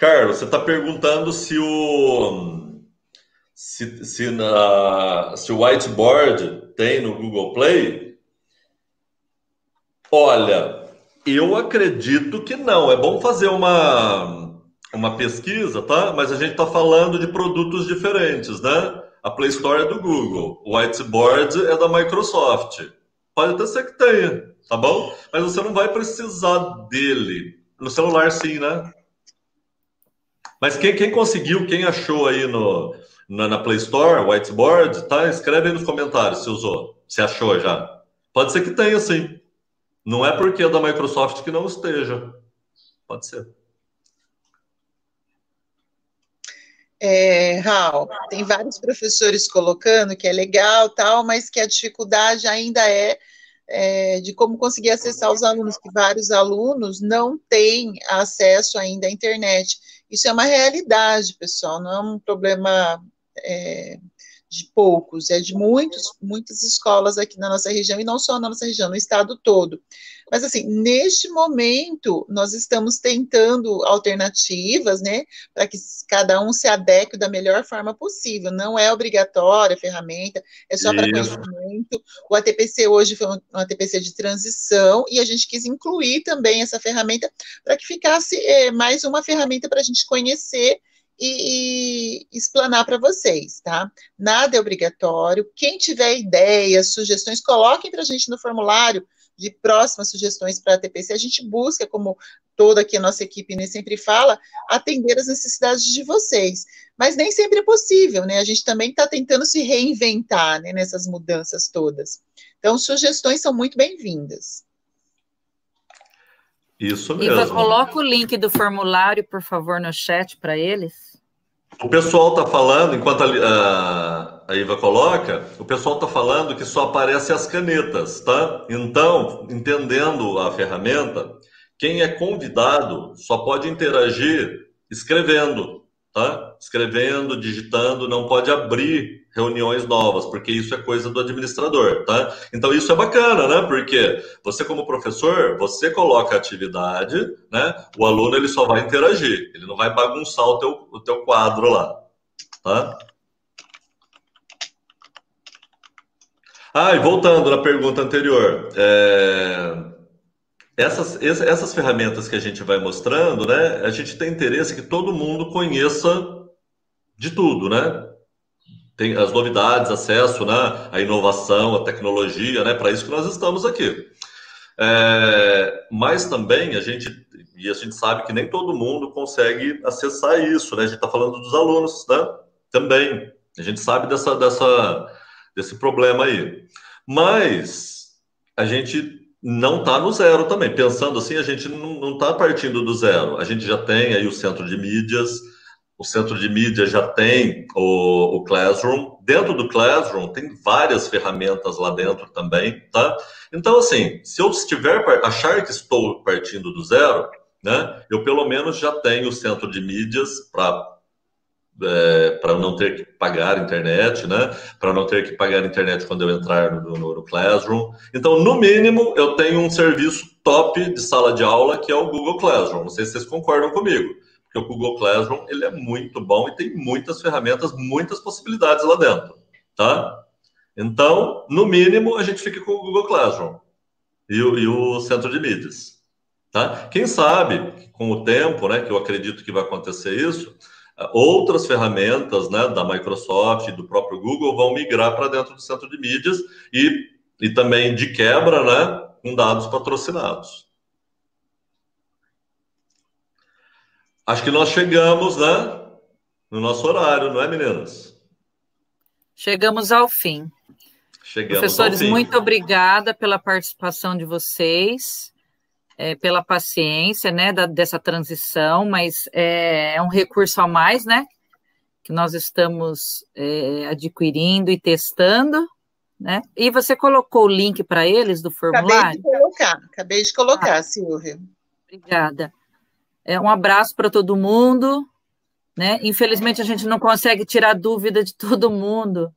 Carlos, você está perguntando se o se, se, na, se o whiteboard tem no Google Play? Olha, eu acredito que não. É bom fazer uma, uma pesquisa, tá? Mas a gente está falando de produtos diferentes, né? A Play Store é do Google, o Whiteboard é da Microsoft. Pode até ser que tenha, tá bom? Mas você não vai precisar dele. No celular, sim, né? Mas quem, quem conseguiu, quem achou aí no, na, na Play Store, Whiteboard, tá? Escreve aí nos comentários se usou, se achou já. Pode ser que tenha, sim. Não é porque é da Microsoft que não esteja. Pode ser. É, Raul, tem vários professores colocando que é legal, tal, mas que a dificuldade ainda é, é, de como conseguir acessar os alunos, que vários alunos não têm acesso ainda à internet. Isso é uma realidade, pessoal, não é um problema é, de poucos, é de muitos, muitas escolas aqui na nossa região, e não só na nossa região, no estado todo. Mas, assim, neste momento, nós estamos tentando alternativas, né, para que cada um se adeque da melhor forma possível. Não é obrigatória a ferramenta, é só para conhecimento. O ATPC hoje foi um ATPC de transição, e a gente quis incluir também essa ferramenta para que ficasse é, mais uma ferramenta para a gente conhecer e, e explanar para vocês, tá? Nada é obrigatório. Quem tiver ideias, sugestões, coloquem para a gente no formulário de próximas sugestões para a TPC. A gente busca, como toda aqui a nossa equipe né, sempre fala, atender as necessidades de vocês. Mas nem sempre é possível, né? A gente também está tentando se reinventar né, nessas mudanças todas. Então, sugestões são muito bem-vindas. Isso mesmo. Iva, coloca o link do formulário, por favor, no chat para eles. O pessoal está falando, enquanto a, a, Iva coloca, o pessoal está falando que só aparecem as canetas, tá? Então, entendendo a ferramenta, quem é convidado só pode interagir escrevendo, tá? Escrevendo, digitando, não pode abrir reuniões novas, porque isso é coisa do administrador, tá? Então isso é bacana, né? Porque você como professor, você coloca a atividade, né? O aluno ele só vai interagir, ele não vai bagunçar o teu, o teu quadro lá, tá? Ah, e voltando na pergunta anterior, é... essas, essas ferramentas que a gente vai mostrando, né? A gente tem interesse que todo mundo conheça de tudo, né? tem as novidades, acesso, né, à inovação, à tecnologia, né, para isso que nós estamos aqui. É, mas também a gente, e a gente sabe que nem todo mundo consegue acessar isso, né, a gente está falando dos alunos, né, também, a gente sabe dessa, dessa, desse problema aí. Mas a gente não está no zero também, pensando assim, a gente não está partindo do zero, a gente já tem aí o centro de mídias, o centro de mídia já tem o, o, Classroom. Dentro do Classroom tem várias ferramentas lá dentro também, tá? Então, assim, se eu estiver achar que estou partindo do zero, né, eu pelo menos já tenho o centro de mídias para é, para não ter que pagar internet, né? Para não ter que pagar internet quando eu entrar no, no, no, Classroom. Então, no mínimo, eu tenho um serviço top de sala de aula que é o Google Classroom. Não sei se vocês concordam comigo que o Google Classroom ele é muito bom e tem muitas ferramentas, muitas possibilidades lá dentro, tá? Então, no mínimo, a gente fica com o Google Classroom e o, e o centro de mídias, tá? Quem sabe, com o tempo, né, que eu acredito que vai acontecer isso, outras ferramentas né, da Microsoft, do próprio Google, vão migrar para dentro do centro de mídias e, e também de quebra, né, com dados patrocinados. Acho que nós chegamos, né, no nosso horário, não é, meninas? Chegamos ao fim. Chegamos Professores, ao fim. muito obrigada pela participação de vocês é, pela paciência, né, da, dessa transição, mas é, é, um recurso a mais, né, que nós estamos é, adquirindo e testando, né? E você colocou o link para eles do formulário? Acabei de colocar, acabei de colocar, ah, Silvia. Obrigada. É, um abraço para todo mundo, né? Infelizmente a gente não consegue tirar dúvida de todo mundo,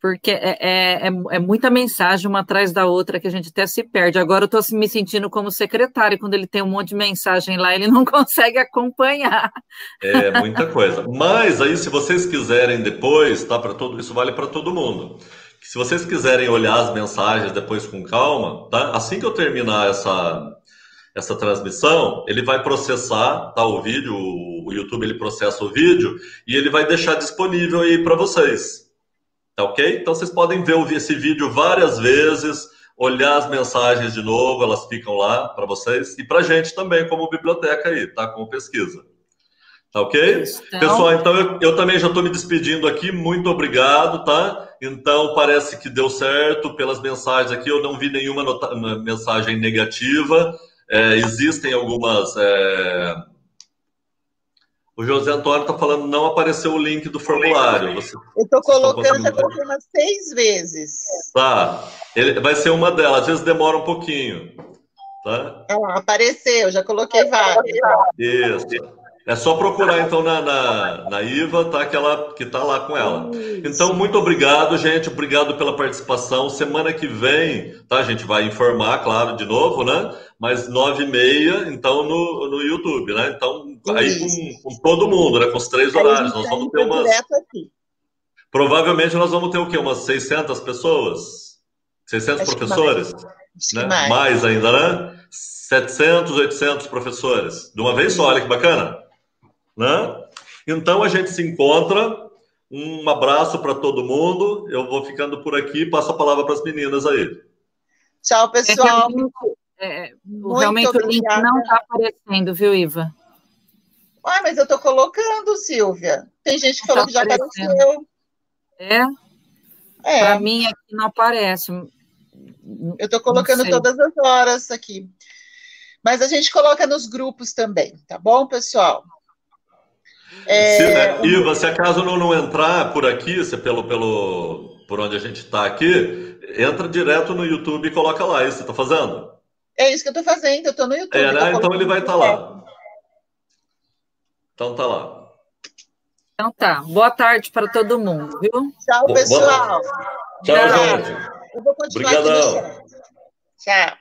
porque é, é, é, é, muita mensagem uma atrás da outra que a gente até se perde. Agora eu estou me sentindo como secretário, quando ele tem um monte de mensagem lá, ele não <laughs> consegue acompanhar. É muita coisa. Mas aí, se vocês quiserem depois, tá? Para todo isso vale para todo mundo. Se vocês quiserem olhar as mensagens depois com calma, tá? Assim que eu terminar essa essa transmissão, ele vai processar tá, o vídeo, o YouTube ele processa o vídeo e ele vai deixar disponível aí para vocês. Tá ok? Então vocês podem ver esse vídeo várias vezes, olhar as mensagens de novo, elas ficam lá para vocês e para gente também, como biblioteca aí, tá? Como pesquisa. Tá ok? Então... Pessoal, então eu, eu também já estou me despedindo aqui. Muito obrigado, tá? Então parece que deu certo pelas mensagens aqui. Eu não vi nenhuma mensagem negativa. É, existem algumas é, o José Antônio está falando não apareceu o link do formulário. Você, eu estou colocando, já coloquei umas seis vezes. Tá. Ele, vai ser uma delas, às vezes demora um pouquinho. Tá? Ah, apareceu, já coloquei várias. Isso. É só procurar então na, na, na Iva, tá? Que, ela, que tá lá com ela. Então, muito obrigado, gente. Obrigado pela participação. Semana que vem, tá? A gente vai informar, claro, de novo, né? Mas nove e meia, então, no, no YouTube, né? Então, aí com, com, todo mundo, né? Com os três horários. Nós vamos ter umas. Provavelmente nós vamos ter o quê? Umas 600 pessoas? 600 Acho professores? Mais. Né? Mais. mais ainda, né? 700, 800 professores. De uma vez só, olha que bacana. Né? Então a gente se encontra. Um abraço para todo mundo. Eu vou ficando por aqui. Passo a palavra para as meninas aí. Tchau, pessoal. É, é, realmente o link não está aparecendo, viu, Iva? Ah, mas eu estou colocando, Silvia. Tem gente que falou tá que já apareceu. É? É. Para mim aqui não aparece. Eu estou colocando todas as horas aqui. Mas a gente coloca nos grupos também, tá bom, pessoal? É... Se, né, Iva, se acaso não, não entrar por aqui, se pelo, pelo, por onde a gente está aqui, entra direto no YouTube e coloca lá. É isso que você está fazendo? É isso que eu estou fazendo, eu estou no YouTube. É, né? Então ele vai estar tá lá. Então tá lá. Então tá. Boa tarde para todo mundo, viu? Tchau, pessoal. Tchau, gente. Eu vou continuar Obrigadão. aqui no chat. Tchau.